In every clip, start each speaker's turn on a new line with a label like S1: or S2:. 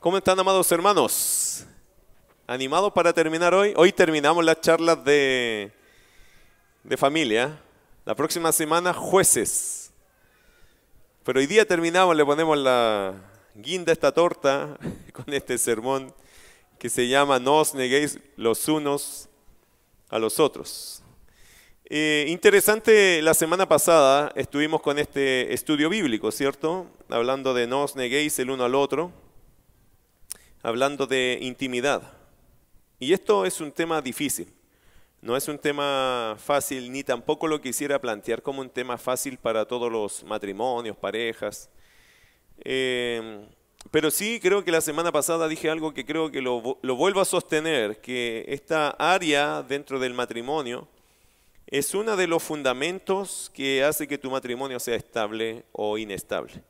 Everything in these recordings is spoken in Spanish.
S1: ¿Cómo están, amados hermanos? ¿Animados para terminar hoy? Hoy terminamos las charlas de, de familia. La próxima semana, jueces. Pero hoy día terminamos, le ponemos la guinda a esta torta con este sermón que se llama No os neguéis los unos a los otros. Eh, interesante, la semana pasada estuvimos con este estudio bíblico, ¿cierto? Hablando de no os neguéis el uno al otro, hablando de intimidad. Y esto es un tema difícil, no es un tema fácil, ni tampoco lo quisiera plantear como un tema fácil para todos los matrimonios, parejas. Eh, pero sí creo que la semana pasada dije algo que creo que lo, lo, vuelvo a sostener, que esta área dentro del matrimonio es uno de los fundamentos que hace que tu matrimonio sea estable o inestable.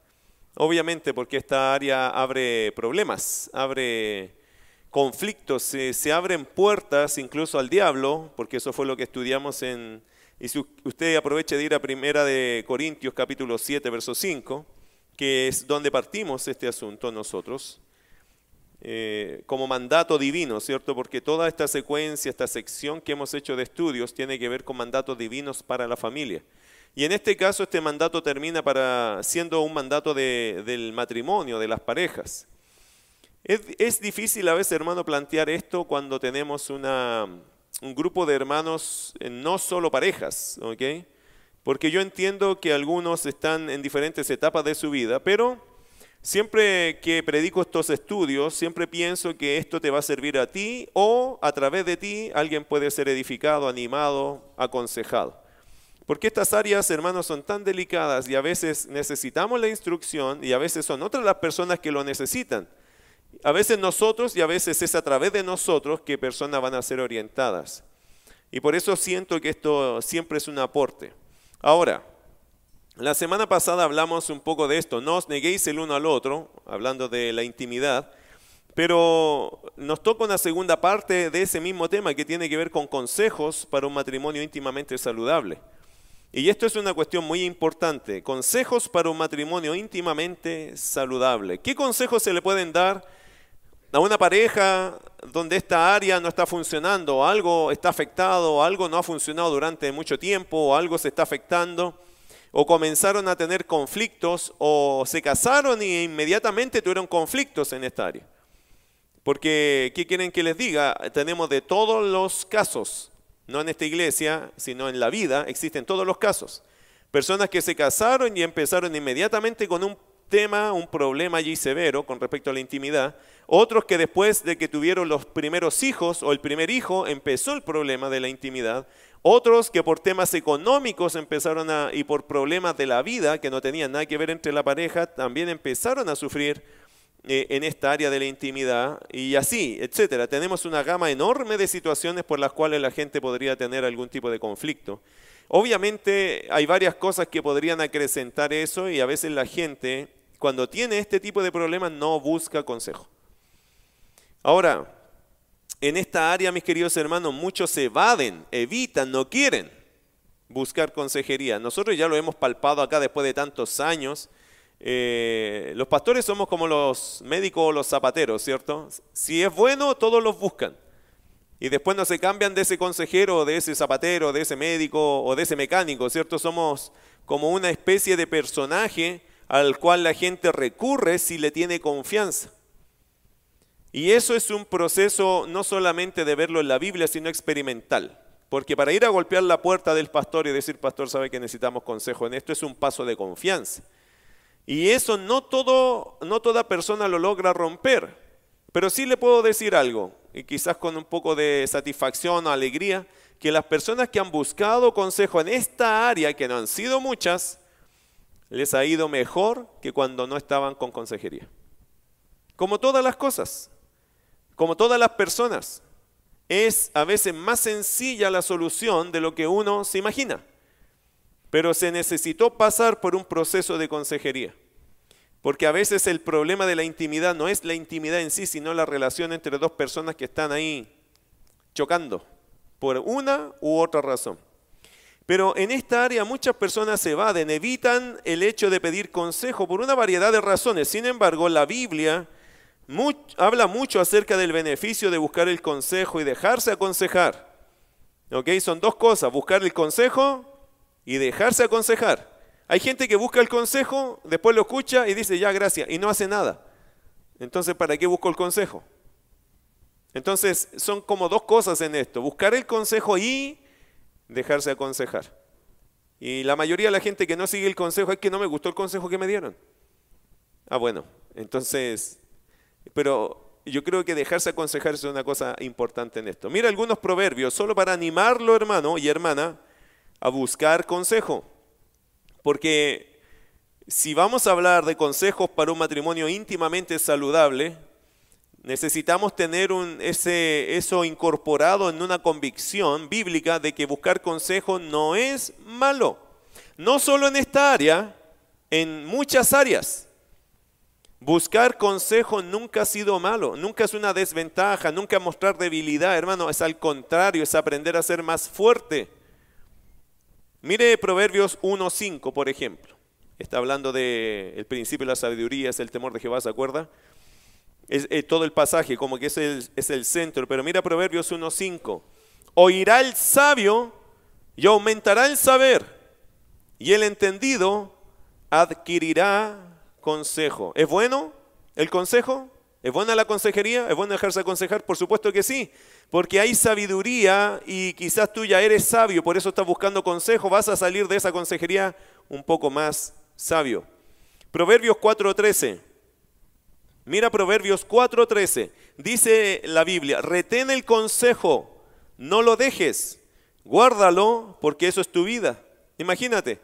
S1: Obviamente porque esta área abre problemas, abre conflictos, se, se abren puertas incluso al diablo, porque eso fue lo que estudiamos en... Y si usted aproveche de ir a Primera de Corintios capítulo 7, verso 5, que es donde partimos este asunto nosotros, eh, como mandato divino, ¿cierto? Porque toda esta secuencia, esta sección que hemos hecho de estudios tiene que ver con mandatos divinos para la familia. Y en este caso este mandato termina siendo un mandato de, del matrimonio, de las parejas. Es, difícil a veces, hermano, plantear esto cuando tenemos un grupo de hermanos, eh, no solo parejas, ¿ok? Porque yo entiendo que algunos están en diferentes etapas de su vida, pero siempre que predico estos estudios, siempre pienso que esto te va a servir a ti o a través de ti alguien puede ser edificado, animado, aconsejado. Porque estas áreas, hermanos, son tan delicadas y a veces necesitamos la instrucción y a veces son otras las personas que lo necesitan. A veces nosotros y a veces es a través de nosotros que personas van a ser orientadas. Y por eso siento que esto siempre es un aporte. Ahora, la semana pasada hablamos un poco de esto, no os neguéis el uno al otro, hablando de la intimidad, pero nos toca una segunda parte de ese mismo tema que tiene que ver con consejos para un matrimonio íntimamente saludable. Y esto es una cuestión muy importante, consejos para un matrimonio íntimamente saludable. ¿Qué consejos se le pueden dar a una pareja donde esta área no está funcionando, algo está afectado, algo no ha funcionado durante mucho tiempo, o algo se está afectando, o comenzaron a tener conflictos, o se casaron y inmediatamente tuvieron conflictos en esta área. Porque, ¿qué quieren que les diga? Tenemos de todos los casos, no en esta iglesia, sino en la vida, existen todos los casos. Personas que se casaron y empezaron inmediatamente con un tema, un problema allí severo con respecto a la intimidad. Otros que después de que tuvieron los primeros hijos o el primer hijo empezó el problema de la intimidad. Otros que por temas económicos empezaron a, y por problemas de la vida que no tenían nada que ver entre la pareja, también empezaron a sufrir eh, en esta área de la intimidad y así, etcétera. Tenemos una gama enorme de situaciones por las cuales la gente podría tener algún tipo de conflicto. Obviamente hay varias cosas que podrían acrecentar eso y a veces la gente cuando tiene este tipo de problemas no busca consejo. Ahora, en esta área, mis queridos hermanos, muchos se evaden, evitan, no quieren buscar consejería. Nosotros ya lo hemos palpado acá después de tantos años. Eh, los pastores somos como los médicos o los zapateros, ¿cierto? Si es bueno, todos los buscan. Y después no se cambian de ese consejero, de ese zapatero, de ese médico o de ese mecánico, ¿cierto? Somos como una especie de personaje al cual la gente recurre si le tiene confianza. Y eso es un proceso no solamente de verlo en la Biblia, sino experimental. Porque para ir a golpear la puerta del pastor y decir, pastor, sabe que necesitamos consejo en esto, es un paso de confianza. Y eso no, todo, no toda persona lo logra romper. Pero sí le puedo decir algo, y quizás con un poco de satisfacción o alegría, que las personas que han buscado consejo en esta área, que no han sido muchas, les ha ido mejor que cuando no estaban con consejería. Como todas las cosas, como todas las personas, es a veces más sencilla la solución de lo que uno se imagina. Pero se necesitó pasar por un proceso de consejería. Porque a veces el problema de la intimidad no es la intimidad en sí, sino la relación entre dos personas que están ahí chocando por una u otra razón. Pero en esta área muchas personas se evaden, evitan el hecho de pedir consejo por una variedad de razones. Sin embargo, la Biblia habla mucho acerca del beneficio de buscar el consejo y dejarse aconsejar. ¿Ok? Son dos cosas, buscar el consejo y dejarse aconsejar. Hay gente que busca el consejo, después lo escucha y dice, ya, gracias, y no hace nada. Entonces, ¿para qué busco el consejo? Entonces, son como dos cosas en esto, buscar el consejo y dejarse aconsejar. Y la mayoría de la gente que no sigue el consejo es que no me gustó el consejo que me dieron. Ah, bueno, entonces, pero yo creo que dejarse aconsejar es una cosa importante en esto. Mira algunos proverbios, solo para animarlo, hermano y hermana, a buscar consejo. Porque si vamos a hablar de consejos para un matrimonio íntimamente saludable, necesitamos tener un, ese, eso incorporado en una convicción bíblica de que buscar consejo no es malo. No solo en esta área, en muchas áreas. Buscar consejo nunca ha sido malo, nunca es una desventaja, nunca mostrar debilidad, hermano, es al contrario, es aprender a ser más fuerte. Mire Proverbios 1.5, por ejemplo. Está hablando del principio de la sabiduría, es el temor de Jehová, ¿se acuerda? Es, eh, todo el pasaje, como que es el, es el centro. Pero mira Proverbios 1.5. Oirá el sabio y aumentará el saber, y el entendido adquirirá consejo. ¿Es bueno el consejo? ¿Es buena la consejería? ¿Es bueno dejarse aconsejar? Por supuesto que sí, porque hay sabiduría y quizás tú ya eres sabio, por eso estás buscando consejo, vas a salir de esa consejería un poco más sabio. Proverbios 4:13. Mira Proverbios 4:13. Dice la Biblia, retén el consejo, no lo dejes, guárdalo porque eso es tu vida. Imagínate,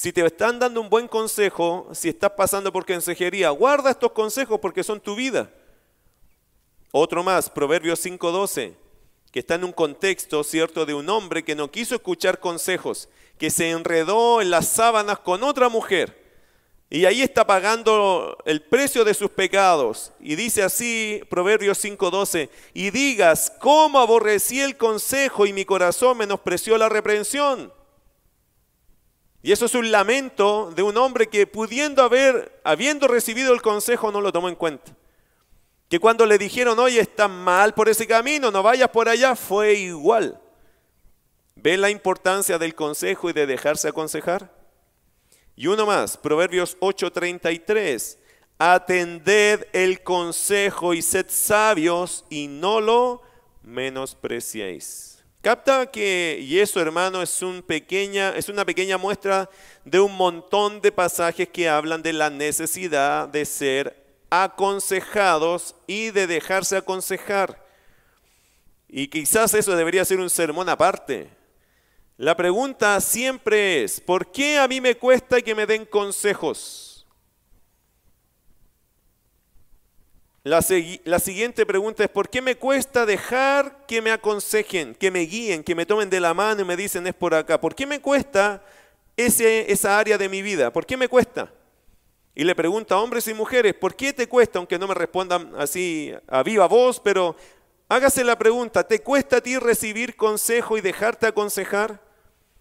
S1: si te están dando un buen consejo, si estás pasando por consejería, guarda estos consejos porque son tu vida. Otro más, Proverbios 5:12, que está en un contexto, ¿cierto?, de un hombre que no quiso escuchar consejos, que se enredó en las sábanas con otra mujer. Y ahí está pagando el precio de sus pecados. Y dice así, Proverbios 5:12, y digas, ¿cómo aborrecí el consejo y mi corazón menospreció la reprensión? Y eso es un lamento de un hombre que pudiendo haber, habiendo recibido el consejo, no lo tomó en cuenta. Que cuando le dijeron, oye, estás mal por ese camino, no vayas por allá, fue igual. ¿Ve la importancia del consejo y de dejarse aconsejar? Y uno más, Proverbios 8:33. Atended el consejo y sed sabios y no lo menospreciéis. Capta que, y eso hermano, es, un pequeña, es una pequeña muestra de un montón de pasajes que hablan de la necesidad de ser aconsejados y de dejarse aconsejar. Y quizás eso debería ser un sermón aparte. La pregunta siempre es, ¿por qué a mí me cuesta que me den consejos? La, siguiente pregunta es, ¿por qué me cuesta dejar que me aconsejen, que me guíen, que me tomen de la mano y me dicen es por acá? ¿Por qué me cuesta ese, esa área de mi vida? ¿Por qué me cuesta? Y le pregunta a hombres y mujeres, ¿por qué te cuesta? Aunque no me respondan así a viva voz, pero hágase la pregunta, ¿te cuesta a ti recibir consejo y dejarte aconsejar?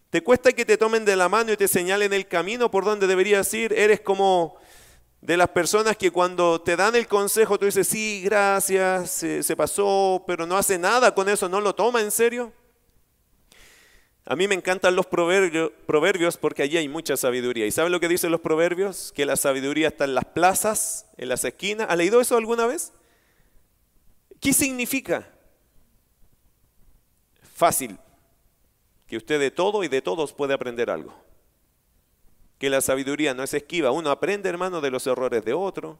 S1: ¿Te cuesta que te tomen de la mano y te señalen el camino por donde deberías ir? ¿Eres como de las personas que cuando te dan el consejo tú dices, sí, gracias, se, pasó, pero no hace nada con eso, no lo toma en serio. A mí me encantan los proverbios, porque allí hay mucha sabiduría. ¿Y saben lo que dicen los proverbios? Que la sabiduría está en las plazas, en las esquinas. ¿Ha leído eso alguna vez? ¿Qué significa? Fácil, que usted de todo y de todos puede aprender algo que la sabiduría no es esquiva. Uno aprende, hermano, de los errores de otro,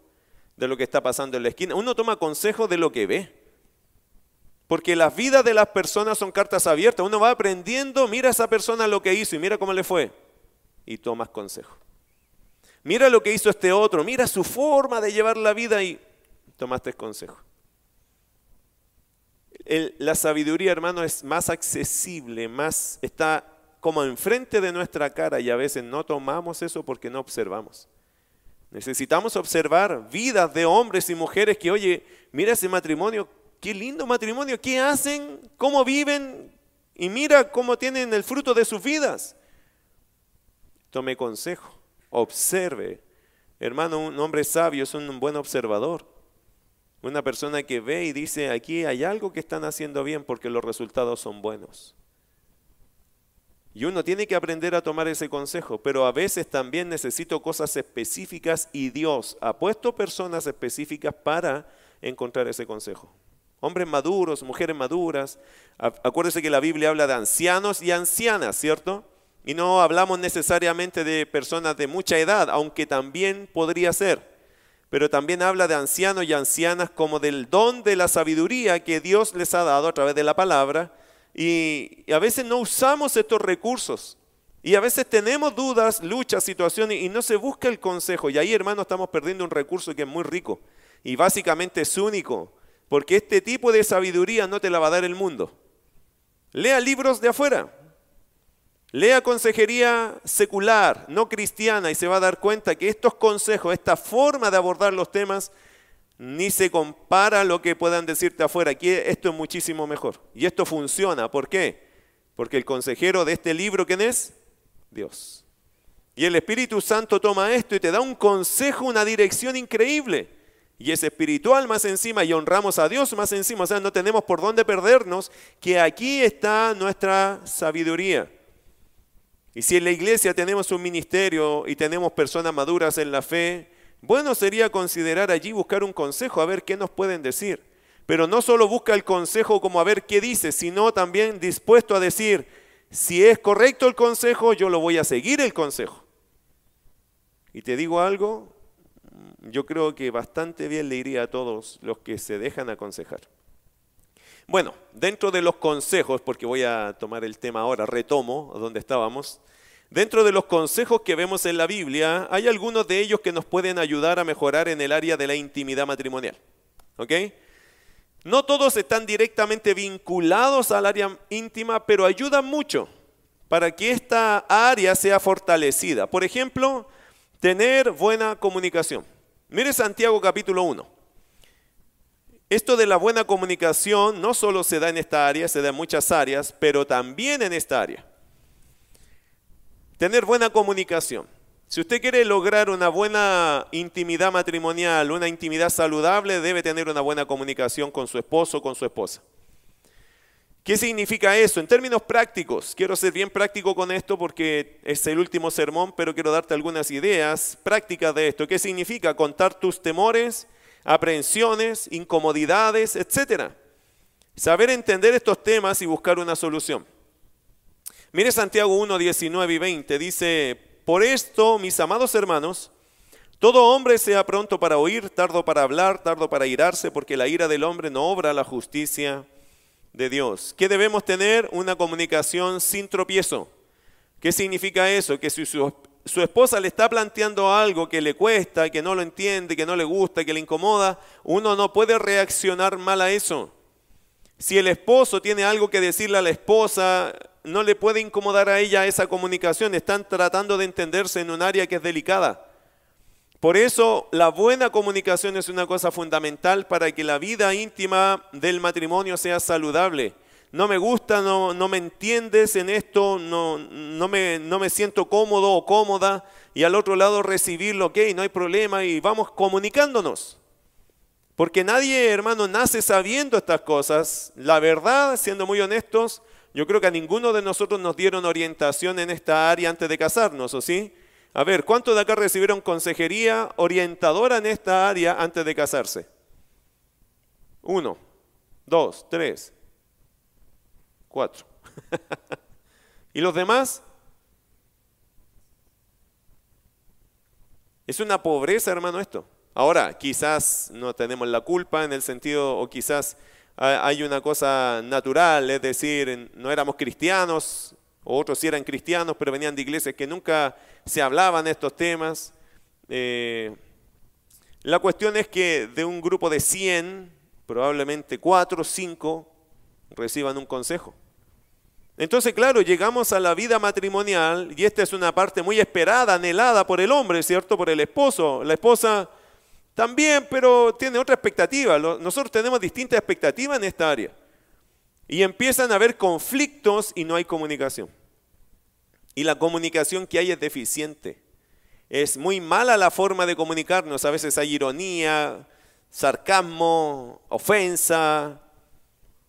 S1: de lo que está pasando en la esquina. Uno toma consejo de lo que ve. Porque las vidas de las personas son cartas abiertas. Uno va aprendiendo, mira a esa persona lo que hizo y mira cómo le fue. Y tomas consejo. Mira lo que hizo este otro, mira su forma de llevar la vida y tomaste consejo. la sabiduría, hermano, es más accesible, más está como enfrente de nuestra cara y a veces no tomamos eso porque no observamos. Necesitamos observar vidas de hombres y mujeres que, oye, mira ese matrimonio, qué lindo matrimonio, qué hacen, cómo viven y mira cómo tienen el fruto de sus vidas. Tome consejo, observe. Hermano, un hombre sabio es un buen observador. Una persona que ve y dice, aquí hay algo que están haciendo bien porque los resultados son buenos. Y uno tiene que aprender a tomar ese consejo, pero a veces también necesito cosas específicas y Dios ha puesto personas específicas para encontrar ese consejo. Hombres maduros, mujeres maduras. Acuérdese que la Biblia habla de ancianos y ancianas, ¿cierto? Y no hablamos necesariamente de personas de mucha edad, aunque también podría ser. Pero también habla de ancianos y ancianas como del don de la sabiduría que Dios les ha dado a través de la palabra. Y, a veces no usamos estos recursos. Y a veces tenemos dudas, luchas, situaciones y no se busca el consejo. Y ahí, hermano, estamos perdiendo un recurso que es muy rico. Y básicamente es único. Porque este tipo de sabiduría no te la va a dar el mundo. Lea libros de afuera. Lea consejería secular, no cristiana, y se va a dar cuenta que estos consejos, esta forma de abordar los temas, ni se compara lo que puedan decirte afuera. Aquí esto es muchísimo mejor. Y esto funciona. ¿Por qué? Porque el consejero de este libro, ¿quién es? Dios. Y el Espíritu Santo toma esto y te da un consejo, una dirección increíble. Y es espiritual más encima y honramos a Dios más encima. O sea, no tenemos por dónde perdernos, que aquí está nuestra sabiduría. Y si en la iglesia tenemos un ministerio y tenemos personas maduras en la fe, bueno sería considerar allí buscar un consejo, a ver qué nos pueden decir. Pero no solo busca el consejo como a ver qué dice, sino también dispuesto a decir, si es correcto el consejo, yo lo voy a seguir el consejo. Y te digo algo, yo creo que bastante bien le iría a todos los que se dejan aconsejar. Bueno, dentro de los consejos, porque voy a tomar el tema ahora, retomo donde estábamos. Dentro de los consejos que vemos en la Biblia, hay algunos de ellos que nos pueden ayudar a mejorar en el área de la intimidad matrimonial. ¿Ok? No todos están directamente vinculados al área íntima, pero ayudan mucho para que esta área sea fortalecida. Por ejemplo, tener buena comunicación. Mire Santiago capítulo 1. Esto de la buena comunicación no solo se da en esta área, se da en muchas áreas, pero también en esta área. Tener buena comunicación. Si usted quiere lograr una buena intimidad matrimonial, una intimidad saludable, debe tener una buena comunicación con su esposo o con su esposa. ¿Qué significa eso? En términos prácticos, quiero ser bien práctico con esto porque es el último sermón, pero quiero darte algunas ideas prácticas de esto. ¿Qué significa? Contar tus temores, aprehensiones, incomodidades, etc. Saber entender estos temas y buscar una solución. Mire Santiago 1, 19 y 20, dice, por esto, mis amados hermanos, todo hombre sea pronto para oír, tardo para hablar, tardo para irarse, porque la ira del hombre no obra la justicia de Dios. ¿Qué debemos tener? Una comunicación sin tropiezo. ¿Qué significa eso? Que si su, su esposa le está planteando algo que le cuesta, que no lo entiende, que no le gusta, que le incomoda, uno no puede reaccionar mal a eso. Si el esposo tiene algo que decirle a la esposa, no le puede incomodar a ella esa comunicación. Están tratando de entenderse en un área que es delicada. Por eso la buena comunicación es una cosa fundamental para que la vida íntima del matrimonio sea saludable no me gusta, no, no me entiendes en esto, no, no, me, no me siento cómodo o cómoda, y al otro lado recibirlo, ok, no hay problema, y vamos comunicándonos. Porque nadie, hermano, nace sabiendo estas cosas. La verdad, siendo muy honestos, yo creo que a ninguno de nosotros nos dieron orientación en esta área antes de casarnos, ¿o sí? A ver, ¿cuántos de acá recibieron consejería orientadora en esta área antes de casarse? Uno, dos, tres, Cuatro. ¿Y los demás? Es una pobreza, hermano, esto. Ahora, quizás no tenemos la culpa en el sentido, o quizás hay una cosa natural, es decir, no éramos cristianos, otros sí eran cristianos, pero venían de iglesias que nunca se hablaban estos temas. Eh, la cuestión es que de un grupo de 100, probablemente 4 o 5 reciban un consejo. Entonces, claro, llegamos a la vida matrimonial y esta es una parte muy esperada, anhelada por el hombre, ¿cierto? Por el esposo. La esposa también, pero tiene otra expectativa. Nosotros tenemos distintas expectativas en esta área. Y empiezan a haber conflictos y no hay comunicación. Y la comunicación que hay es deficiente. Es muy mala la forma de comunicarnos. A veces hay ironía, sarcasmo, ofensa.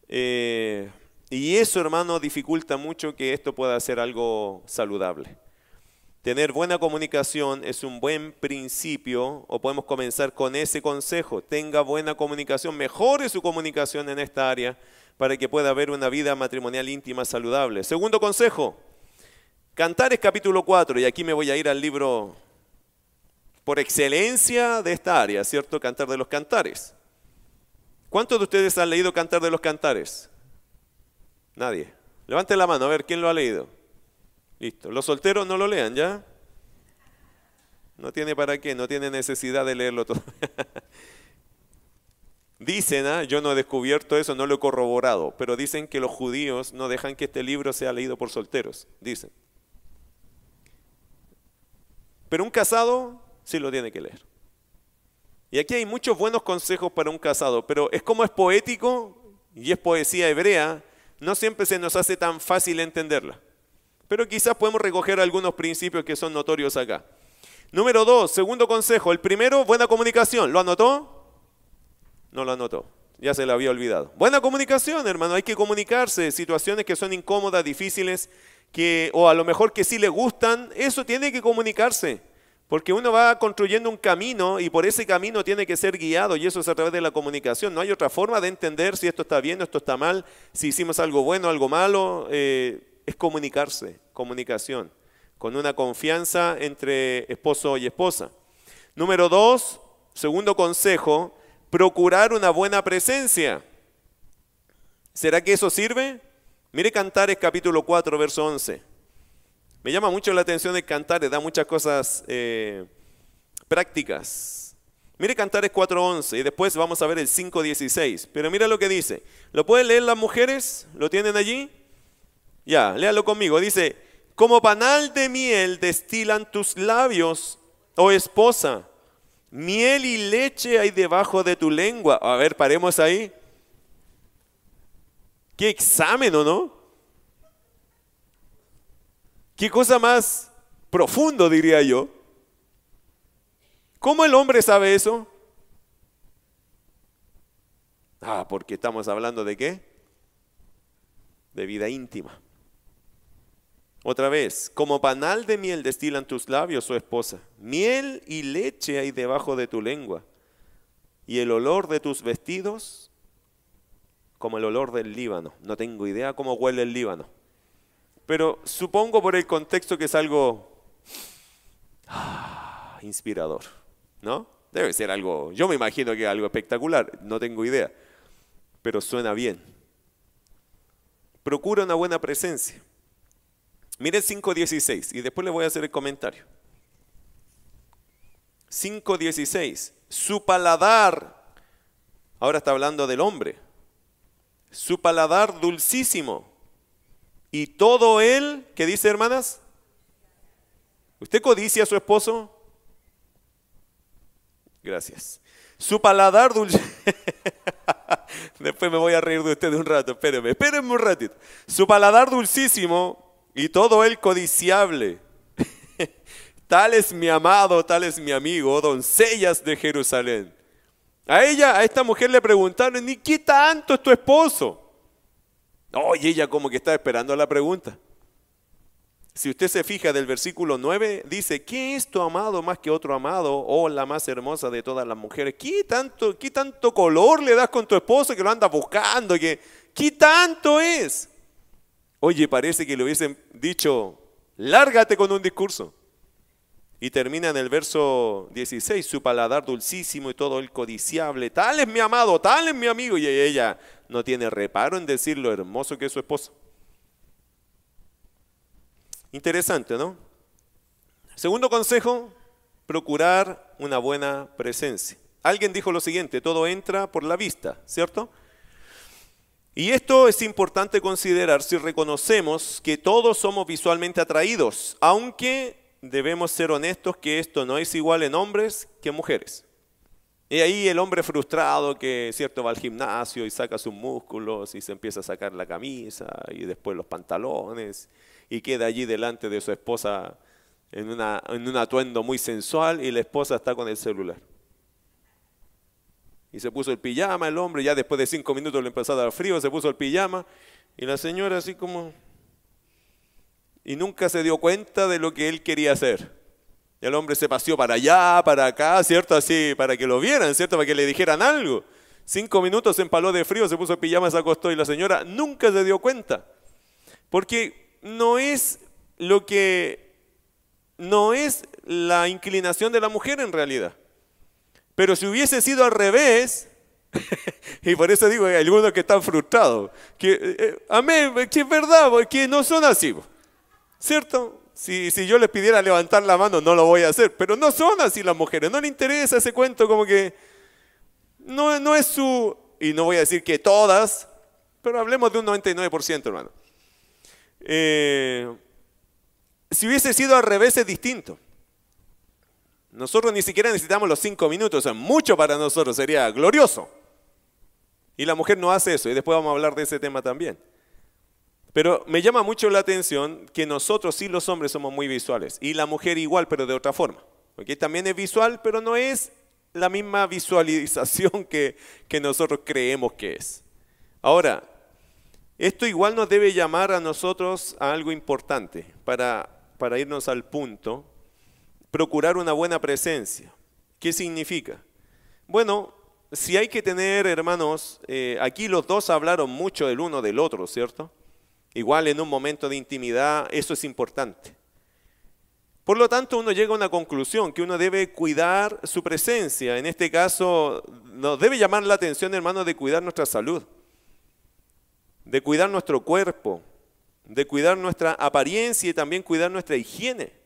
S1: Eh, y eso, hermano, dificulta mucho que esto pueda ser algo saludable. Tener buena comunicación es un buen principio, o podemos comenzar con ese consejo. Tenga buena comunicación, mejore su comunicación en esta área para que pueda haber una vida matrimonial íntima saludable. Segundo consejo, Cantares capítulo 4, y aquí me voy a ir al libro por excelencia de esta área, ¿cierto? Cantar de los Cantares. ¿Cuántos de ustedes han leído Cantar de los Cantares? Nadie. Levanten la mano, a ver, ¿quién lo ha leído? Listo. Los solteros no lo lean, ¿ya? No tiene para qué, no tiene necesidad de leerlo todo. dicen, ¿ah? yo no he descubierto eso, no lo he corroborado, pero dicen que los judíos no dejan que este libro sea leído por solteros, dicen. Pero un casado sí lo tiene que leer. Y aquí hay muchos buenos consejos para un casado, pero es como es poético y es poesía hebrea, no siempre se nos hace tan fácil entenderla. Pero quizás podemos recoger algunos principios que son notorios acá. Número dos, segundo consejo. El primero, buena comunicación. ¿Lo anotó? No lo anotó. Ya se lo había olvidado. Buena comunicación, hermano. Hay que comunicarse. Situaciones que son incómodas, difíciles, que, o a lo mejor que sí le gustan. Eso tiene que comunicarse. Porque uno va construyendo un camino y por ese camino tiene que ser guiado y eso es a través de la comunicación. No hay otra forma de entender si esto está bien o esto está mal, si hicimos algo bueno algo malo. Eh, es comunicarse, comunicación, con una confianza entre esposo y esposa. Número dos, segundo consejo, procurar una buena presencia. ¿Será que eso sirve? Mire Cantares capítulo 4, verso 11. Me llama mucho la atención el Cantares, da muchas cosas eh, prácticas. Mire Cantares 4.11 y después vamos a ver el 5.16. Pero mira lo que dice. ¿Lo pueden leer las mujeres? ¿Lo tienen allí? Ya, léalo conmigo. Dice, como panal de miel destilan tus labios, oh esposa. Miel y leche hay debajo de tu lengua. A ver, paremos ahí. Qué examen, ¿o no? Qué cosa más profundo, diría yo. ¿Cómo el hombre sabe eso? Ah, porque estamos hablando de qué? De vida íntima. Otra vez, como panal de miel destilan tus labios, oh esposa. Miel y leche hay debajo de tu lengua. Y el olor de tus vestidos, como el olor del Líbano. No tengo idea cómo huele el Líbano. Pero supongo por el contexto que es algo ah, inspirador, ¿no? Debe ser algo, yo me imagino que algo espectacular, no tengo idea, pero suena bien. Procura una buena presencia. Mire 5.16 y después le voy a hacer el comentario. 5.16. Su paladar, ahora está hablando del hombre, su paladar dulcísimo y todo él, ¿qué dice hermanas? ¿Usted codicia a su esposo? Gracias. Su paladar dulce. Después me voy a reír de usted un rato, espérenme, espérenme un ratito. Su paladar dulcísimo y todo él codiciable. tal es mi amado, tal es mi amigo, doncellas de Jerusalén. A ella, a esta mujer le preguntaron, ¿y qué tanto es tu esposo? Oye, ella como que está esperando la pregunta. Si usted se fija del versículo 9, dice, ¿qué es tu amado más que otro amado? Oh, la más hermosa de todas las mujeres. ¿Qué tanto, qué tanto color le das con tu esposo que lo andas buscando? ¿Qué, ¿Qué tanto es? Oye, parece que le hubiesen dicho, lárgate con un discurso. Y termina en el verso 16, su paladar dulcísimo y todo el codiciable, tal es mi amado, tal es mi amigo. Y ella no tiene reparo en decir lo hermoso que es su esposo. Interesante, ¿no? Segundo consejo, procurar una buena presencia. Alguien dijo lo siguiente, todo entra por la vista, ¿cierto? Y esto es importante considerar si reconocemos que todos somos visualmente atraídos, aunque debemos ser honestos que esto no es igual en hombres que en mujeres. Y ahí el hombre frustrado que cierto va al gimnasio y saca sus músculos y se empieza a sacar la camisa y después los pantalones y queda allí delante de su esposa en, una, en un atuendo muy sensual y la esposa está con el celular. Y se puso el pijama el hombre, ya después de cinco minutos le empezó a dar frío, se puso el pijama. Y la señora así como... Y nunca se dio cuenta de lo que él quería hacer. Y el hombre se paseó para allá, para acá, ¿cierto? Así, para que lo vieran, ¿cierto? Para que le dijeran algo. Cinco minutos se empaló de frío, se puso el pijama, se acostó y la señora nunca se dio cuenta. Porque no es lo que... No es la inclinación de la mujer en realidad. Pero si hubiese sido al revés, y por eso digo, hay algunos que están frustrados, que, eh, amén, que es verdad, que no son así, ¿cierto? Si, si yo les pidiera levantar la mano, no lo voy a hacer, pero no son así las mujeres, no les interesa ese cuento como que no, no es su, y no voy a decir que todas, pero hablemos de un 99%, hermano. Eh, si hubiese sido al revés es distinto. Nosotros ni siquiera necesitamos los cinco minutos, es mucho para nosotros, sería glorioso. Y la mujer no hace eso, y después vamos a hablar de ese tema también. Pero me llama mucho la atención que nosotros sí los hombres somos muy visuales, y la mujer igual, pero de otra forma. Porque también es visual, pero no es la misma visualización que, que nosotros creemos que es. Ahora, esto igual nos debe llamar a nosotros a algo importante para, para irnos al punto procurar una buena presencia. ¿Qué significa? Bueno, si hay que tener, hermanos, eh, aquí los dos hablaron mucho el uno del otro, ¿cierto? Igual en un momento de intimidad, eso es importante. Por lo tanto, uno llega a una conclusión, que uno debe cuidar su presencia. En este caso, nos debe llamar la atención, hermanos, de cuidar nuestra salud, de cuidar nuestro cuerpo, de cuidar nuestra apariencia y también cuidar nuestra higiene.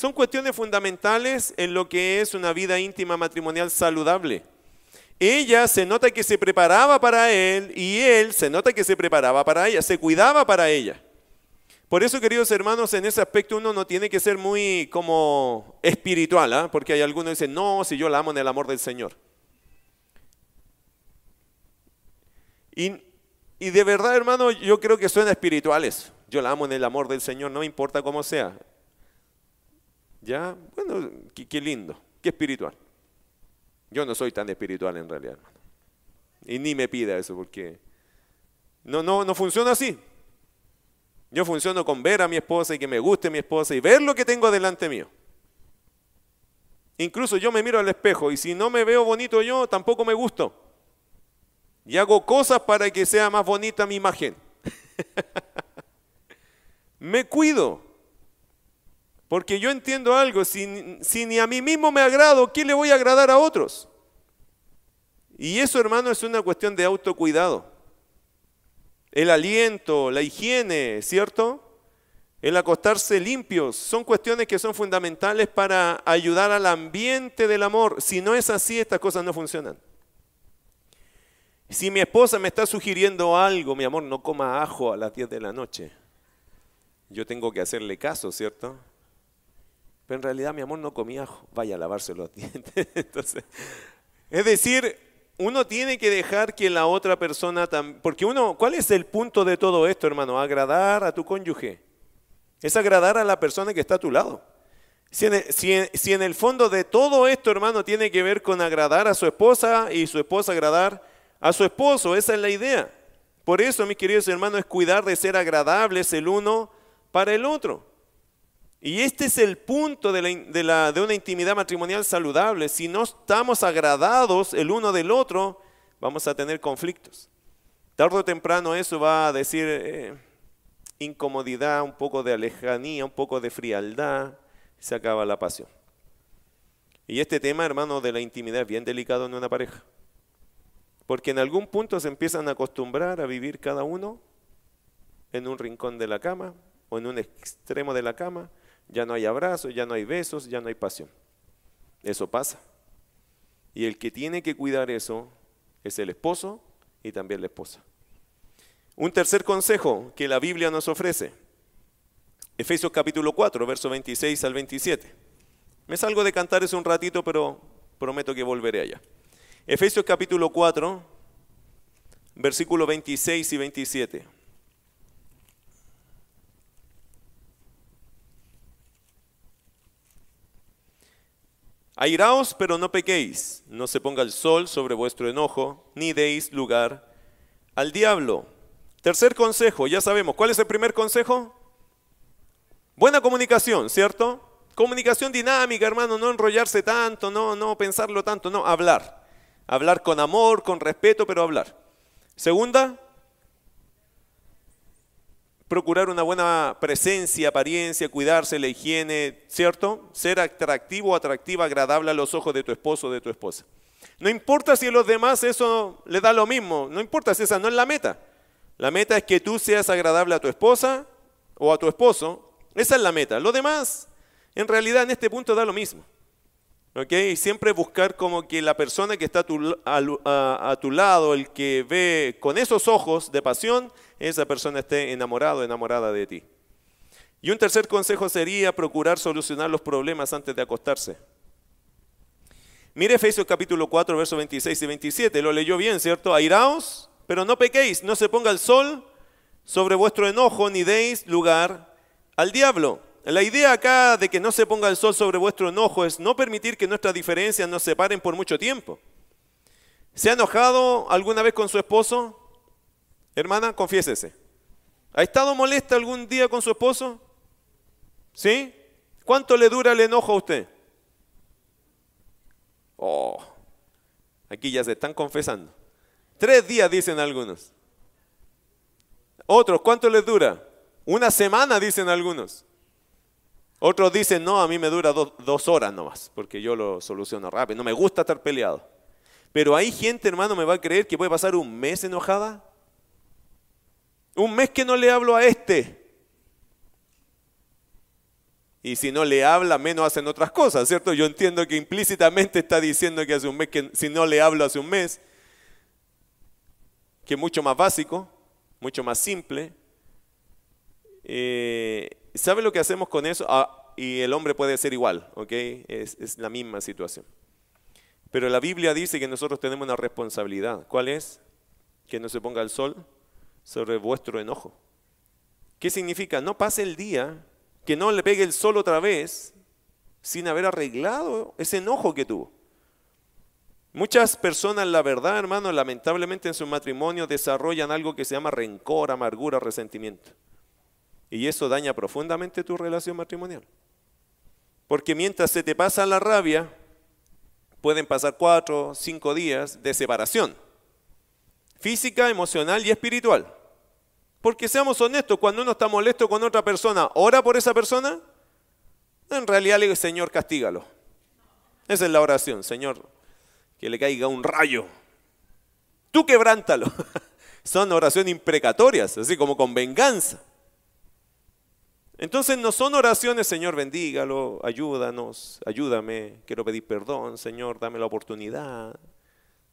S1: Son cuestiones fundamentales en lo que es una vida íntima matrimonial saludable. Ella se nota que se preparaba para él y él se nota que se preparaba para ella, se cuidaba para ella. Por eso, queridos hermanos, en ese aspecto uno no tiene que ser muy como espiritual, ¿ah? porque hay algunos que dicen, no, si yo la amo en el amor del Señor. Y, de verdad, hermano, yo creo que suena espirituales. Yo la amo en el amor del Señor, no importa cómo sea. Ya, bueno, qué, lindo, qué espiritual. Yo no soy tan espiritual en realidad, hermano. Y ni me pida eso porque no, no, no funciona así. Yo funciono con ver a mi esposa y que me guste mi esposa y ver lo que tengo delante mío. Incluso yo me miro al espejo y si no me veo bonito yo, tampoco me gusto. Y hago cosas para que sea más bonita mi imagen. me cuido. Porque yo entiendo algo, si, ni a mí mismo me agrado, ¿qué le voy a agradar a otros? Y eso, hermano, es una cuestión de autocuidado. El aliento, la higiene, ¿cierto? El acostarse limpios, son cuestiones que son fundamentales para ayudar al ambiente del amor. Si no es así, estas cosas no funcionan. Si mi esposa me está sugiriendo algo, mi amor, no coma ajo a las 10 de la noche, yo tengo que hacerle caso, ¿cierto? Pero en realidad mi amor no comía vaya a lavarse los dientes. Entonces, es decir, uno tiene que dejar que la otra persona porque uno, ¿cuál es el punto de todo esto, hermano? Agradar a tu cónyuge. Es agradar a la persona que está a tu lado. Si en, el, si en el fondo de todo esto, hermano, tiene que ver con agradar a su esposa y su esposa agradar a su esposo, esa es la idea. Por eso, mis queridos hermanos, es cuidar de ser agradables el uno para el otro. Y este es el punto de, una intimidad matrimonial saludable. Si no estamos agradados el uno del otro, vamos a tener conflictos. Tarde o temprano eso va a decir eh, incomodidad, un poco de alejanía, un poco de frialdad, se acaba la pasión. Y este tema, hermano, de la intimidad es bien delicado en una pareja. Porque en algún punto se empiezan a acostumbrar a vivir cada uno en un rincón de la cama o en un extremo de la cama ya no hay abrazos, ya no hay besos, ya no hay pasión. Eso pasa. Y el que tiene que cuidar eso es el esposo y también la esposa. Un tercer consejo que la Biblia nos ofrece. Efesios capítulo 4, verso 26 al 27. Me salgo de cantar eso un ratito, pero prometo que volveré allá. Efesios capítulo 4, versículo 26 y 27. Airaos, pero no pequéis, no se ponga el sol sobre vuestro enojo, ni deis lugar al diablo. Tercer consejo, ya sabemos, ¿cuál es el primer consejo? Buena comunicación, ¿cierto? Comunicación dinámica, hermano, no enrollarse tanto, no, no pensarlo tanto, no, hablar. Hablar con amor, con respeto, pero hablar. Segunda, procurar una buena presencia, apariencia, cuidarse, la higiene, ¿cierto? Ser atractivo atractiva, agradable a los ojos de tu esposo o de tu esposa. No importa si a los demás eso le da lo mismo, no importa si esa no es la meta. La meta es que tú seas agradable a tu esposa o a tu esposo. Esa es la meta. Lo demás, en realidad, en este punto da lo mismo. ¿Ok? Y siempre buscar como que la persona que está a tu lado, el que ve con esos ojos de pasión, esa persona esté enamorado, enamorada de ti. Y un tercer consejo sería procurar solucionar los problemas antes de acostarse. Mire Efesios capítulo 4, versos 26 y 27. Lo leyó bien, ¿cierto? Airaos, pero no pequéis, no se ponga el sol sobre vuestro enojo, ni deis lugar al diablo. La idea acá de que no se ponga el sol sobre vuestro enojo es no permitir que nuestras diferencias nos separen por mucho tiempo. ¿Se ha enojado alguna vez con su esposo? Hermana, confiésese. ¿Ha estado molesta algún día con su esposo? ¿Sí? ¿Cuánto le dura el enojo a usted? Oh, aquí ya se están confesando. Tres días dicen algunos. Otros, ¿cuánto les dura? Una semana dicen algunos. Otros dicen, no, a mí me dura dos horas nomás, porque yo lo soluciono rápido. No me gusta estar peleado. Pero hay gente, hermano, me va a creer que puede pasar un mes enojada. Un mes que no le hablo a este. Y si no le habla, menos hacen otras cosas, ¿cierto? Yo entiendo que implícitamente está diciendo que hace un mes, que si no le hablo hace un mes, que es mucho más básico, mucho más simple. Eh, ¿Sabe lo que hacemos con eso? Ah, y el hombre puede ser igual, ¿ok? Es, es la misma situación. Pero la Biblia dice que nosotros tenemos una responsabilidad. ¿Cuál es? Que no se ponga el sol sobre vuestro enojo. ¿Qué significa? No pase el día que no le pegue el sol otra vez sin haber arreglado ese enojo que tuvo. Muchas personas, la verdad, hermano, lamentablemente en su matrimonio desarrollan algo que se llama rencor, amargura, resentimiento. Y eso daña profundamente tu relación matrimonial. Porque mientras se te pasa la rabia, pueden pasar cuatro, cinco días de separación física, emocional y espiritual. Porque seamos honestos, cuando uno está molesto con otra persona, ¿ora por esa persona? En realidad le digo, Señor, castígalo. Esa es la oración, Señor, que le caiga un rayo. Tú quebrántalo. Son oraciones imprecatorias, así como con venganza. Entonces no son oraciones, Señor, bendígalo, ayúdanos, ayúdame, quiero pedir perdón, Señor, dame la oportunidad.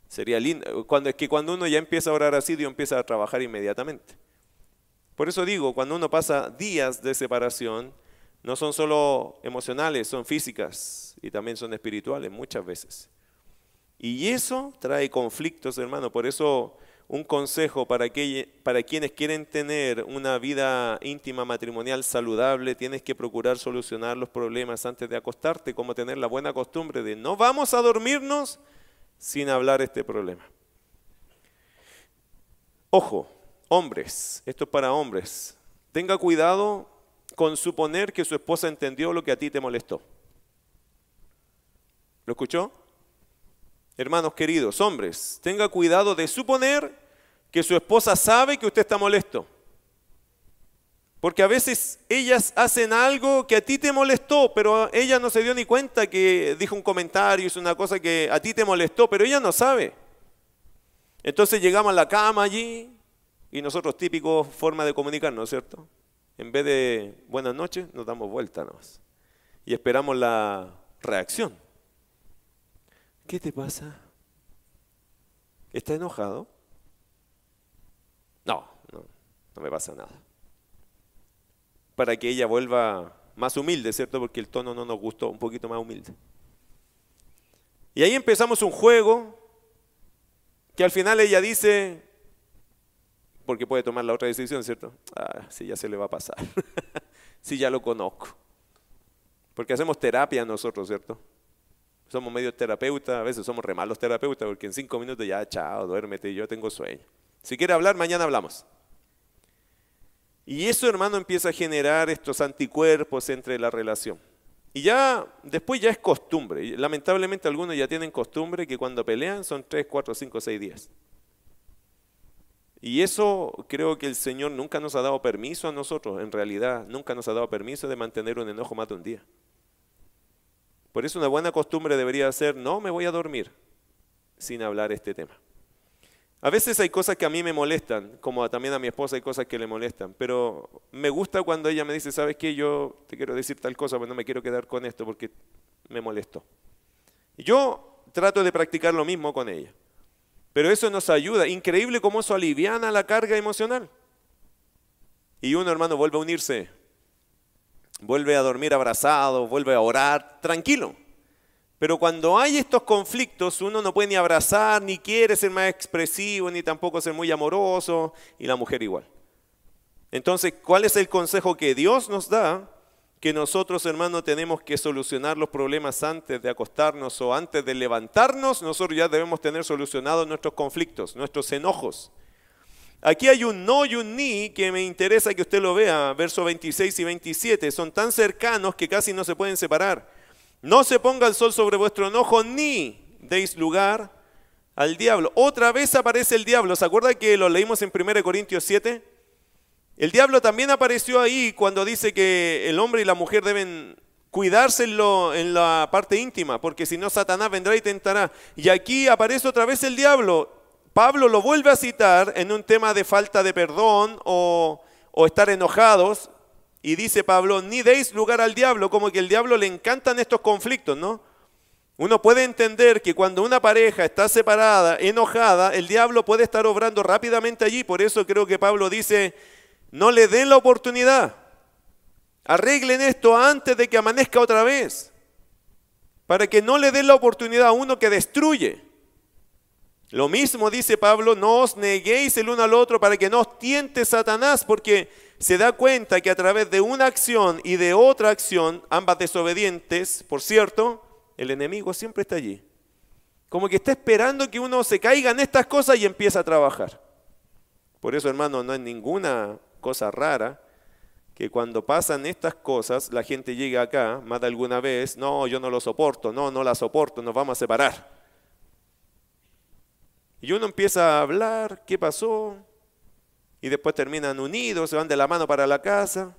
S1: Sería lindo. Cuando, es que cuando uno ya empieza a orar así, Dios empieza a trabajar inmediatamente. Por eso digo, cuando uno pasa días de separación, no son solo emocionales, son físicas y también son espirituales muchas veces. Y eso trae conflictos, hermano. Por eso un consejo para, que, para quienes quieren tener una vida íntima matrimonial saludable, tienes que procurar solucionar los problemas antes de acostarte, como tener la buena costumbre de no vamos a dormirnos sin hablar este problema. Ojo, hombres, esto es para hombres, tenga cuidado con suponer que su esposa entendió lo que a ti te molestó. ¿Lo escuchó? Hermanos queridos, hombres, tenga cuidado de suponer que su esposa sabe que usted está molesto. Porque a veces ellas hacen algo que a ti te molestó, pero ella no se dio ni cuenta que dijo un comentario, hizo una cosa que a ti te molestó, pero ella no sabe. Entonces llegamos a la cama allí y nosotros típico forma de comunicarnos, ¿cierto? En vez de buenas noches, nos damos vuelta y esperamos la reacción. ¿Qué te pasa? ¿Está enojado? No, no, no me pasa nada para que ella vuelva más humilde, ¿cierto? Porque el tono no nos gustó, un poquito más humilde. Y ahí empezamos un juego que al final ella dice, porque puede tomar la otra decisión, ¿cierto? Ah, sí, ya se le va a pasar. sí, ya lo conozco. Porque hacemos terapia nosotros, ¿cierto? Somos medio terapeutas, a veces somos re malos terapeutas porque en cinco minutos ya, chao, duérmete, yo tengo sueño. Si quiere hablar, mañana hablamos. Y eso, hermano, empieza a generar estos anticuerpos entre la relación. Y ya después ya es costumbre. Lamentablemente algunos ya tienen costumbre que cuando pelean son tres, cuatro, cinco, seis días. Y eso creo que el Señor nunca nos ha dado permiso a nosotros, en realidad, nunca nos ha dado permiso de mantener un enojo más de un día. Por eso una buena costumbre debería ser, no me voy a dormir sin hablar este tema. A veces hay cosas que a mí me molestan, como también a mi esposa hay cosas que le molestan, pero me gusta cuando ella me dice, ¿sabes qué? Yo te quiero decir tal cosa, pero no me quiero quedar con esto porque me molestó. Yo trato de practicar lo mismo con ella. Pero eso nos ayuda. Increíble cómo eso aliviana la carga emocional. Y uno, hermano, vuelve a unirse, vuelve a dormir abrazado, vuelve a orar tranquilo. Pero cuando hay estos conflictos, uno no puede ni abrazar, ni quiere ser más expresivo, ni tampoco ser muy amoroso, y la mujer igual. Entonces, ¿cuál es el consejo que Dios nos da? Que nosotros, hermanos, tenemos que solucionar los problemas antes de acostarnos o antes de levantarnos. Nosotros ya debemos tener solucionados nuestros conflictos, nuestros enojos. Aquí hay un no y un ni que me interesa que usted lo vea, versos 26 y 27. Son tan cercanos que casi no se pueden separar. No se ponga el sol sobre vuestro enojo ni deis lugar al diablo. Otra vez aparece el diablo. ¿Se acuerda que lo leímos en 1 Corintios 7? El diablo también apareció ahí cuando dice que el hombre y la mujer deben cuidarse en, la parte íntima, porque si no Satanás vendrá y tentará. Y aquí aparece otra vez el diablo. Pablo lo vuelve a citar en un tema de falta de perdón o, o estar enojados. Y dice Pablo, ni deis lugar al diablo, como que el diablo le encantan estos conflictos, ¿no? Uno puede entender que cuando una pareja está separada, enojada, el diablo puede estar obrando rápidamente allí. Por eso creo que Pablo dice, no le den la oportunidad. Arreglen esto antes de que amanezca otra vez. Para que no le den la oportunidad a uno que destruye. Lo mismo dice Pablo, no os neguéis el uno al otro para que no os tiente Satanás, porque se da cuenta que a través de una acción y de otra acción, ambas desobedientes, por cierto, el enemigo siempre está allí. Como que está esperando que uno se caiga en estas cosas y empieza a trabajar. Por eso, hermano, no hay ninguna cosa rara que cuando pasan estas cosas, la gente llega acá más de alguna vez, no, yo no lo soporto, no, no la soporto, nos vamos a separar. Y uno empieza a hablar, ¿qué pasó? y después terminan unidos, se van de la mano para la casa,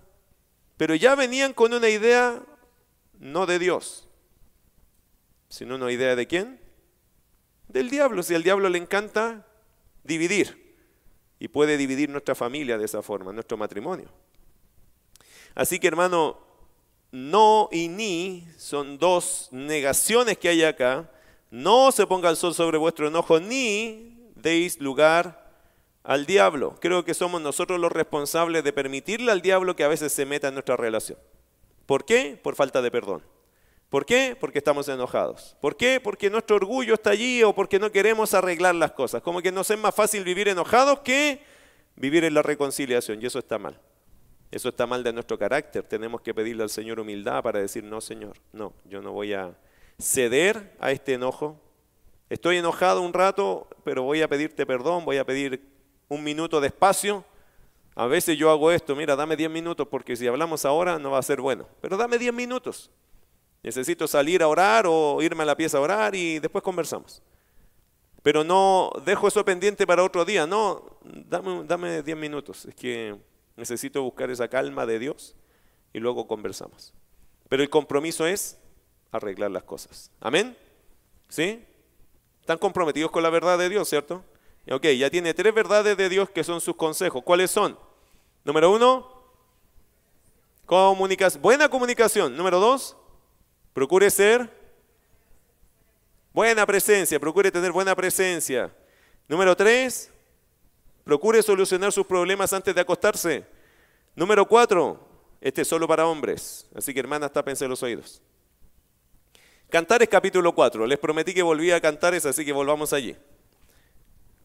S1: pero ya venían con una idea no de Dios, sino una idea de quién? Del diablo, si al diablo le encanta dividir y puede dividir nuestra familia de esa forma, nuestro matrimonio. Así que hermano, no y ni son dos negaciones que hay acá. No se ponga el sol sobre vuestro enojo, ni deis lugar al diablo. Creo que somos nosotros los responsables de permitirle al diablo que a veces se meta en nuestra relación. ¿Por qué? Por falta de perdón. ¿Por qué? Porque estamos enojados. ¿Por qué? Porque nuestro orgullo está allí o porque no queremos arreglar las cosas. Como que nos es más fácil vivir enojados que vivir en la reconciliación. Y eso está mal. Eso está mal de nuestro carácter. Tenemos que pedirle al Señor humildad para decir, no, Señor, no, yo no voy a ceder a este enojo. Estoy enojado un rato, pero voy a pedirte perdón, voy a pedir un minuto de espacio. A veces yo hago esto, mira, dame 10 minutos porque si hablamos ahora no va a ser bueno, pero dame 10 minutos. Necesito salir a orar o irme a la pieza a orar y después conversamos. Pero no dejo eso pendiente para otro día, no, dame, dame 10 minutos, es que necesito buscar esa calma de Dios y luego conversamos. Pero el compromiso es arreglar las cosas. Amén. ¿Sí? Están comprometidos con la verdad de Dios, ¿cierto? Ok, ya tiene tres verdades de Dios que son sus consejos. ¿Cuáles son? Número uno, buena comunicación. Número dos, procure ser buena presencia, procure tener buena presencia. Número tres, procure solucionar sus problemas antes de acostarse. Número cuatro, este es solo para hombres, así que hermanas, tápense los oídos. Cantares capítulo 4, les prometí que volvía a Cantares, así que volvamos allí.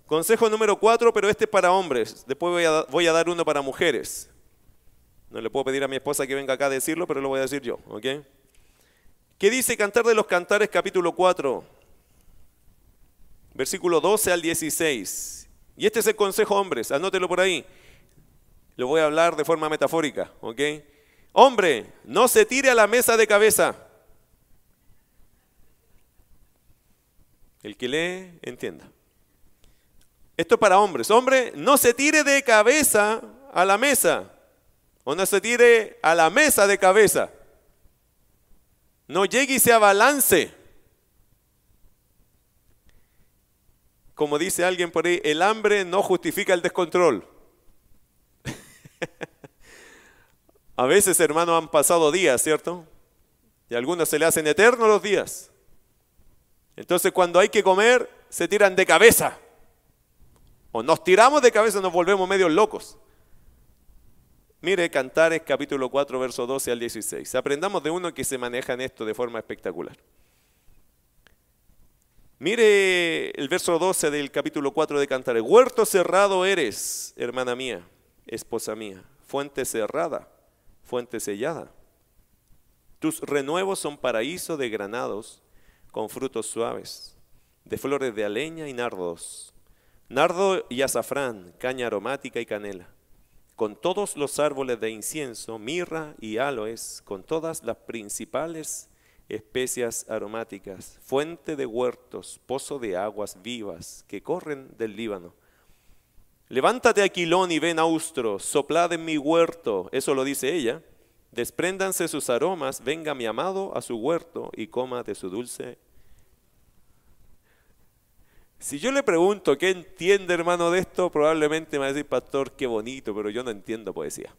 S1: Consejo número cuatro, pero este es para hombres. Después voy a, dar uno para mujeres. No le puedo pedir a mi esposa que venga acá a decirlo, pero lo voy a decir yo. ¿ok? ¿Qué dice Cantar de los Cantares capítulo 4? Versículo 12 al 16. Y este es el consejo, hombres, anótelo por ahí. Lo voy a hablar de forma metafórica. Hombre, no se tire a la mesa de cabeza. El que lee, entienda. Esto es para hombres. Hombre, no se tire de cabeza a la mesa. O no se tire a la mesa de cabeza. No llegue y se abalance. Como dice alguien por ahí, el hambre no justifica el descontrol. a veces, hermanos, han pasado días, ¿cierto? Y a algunos se le hacen eternos los días. Entonces, cuando hay que comer, se tiran de cabeza. O nos tiramos de cabeza, nos volvemos medio locos. Mire, Cantares capítulo 4, verso 12 al 16. Aprendamos de uno que se maneja en esto de forma espectacular. Mire el verso 12 del capítulo 4 de Cantares. Huerto cerrado eres, hermana mía, esposa mía, fuente cerrada, fuente sellada. Tus renuevos son paraíso de granados con frutos suaves, de flores de aleña y nardos, nardo y azafrán, caña aromática y canela. Con todos los árboles de incienso, mirra y aloes, con todas las principales especias aromáticas, fuente de huertos, pozo de aguas vivas que corren del Líbano. Levántate, Aquilón, y ven austro, soplad en mi huerto, eso lo dice ella, despréndanse sus aromas, venga mi amado a su huerto y coma de su dulce si yo le pregunto qué entiende hermano de esto, probablemente me va a decir, pastor, qué bonito, pero yo no entiendo poesía.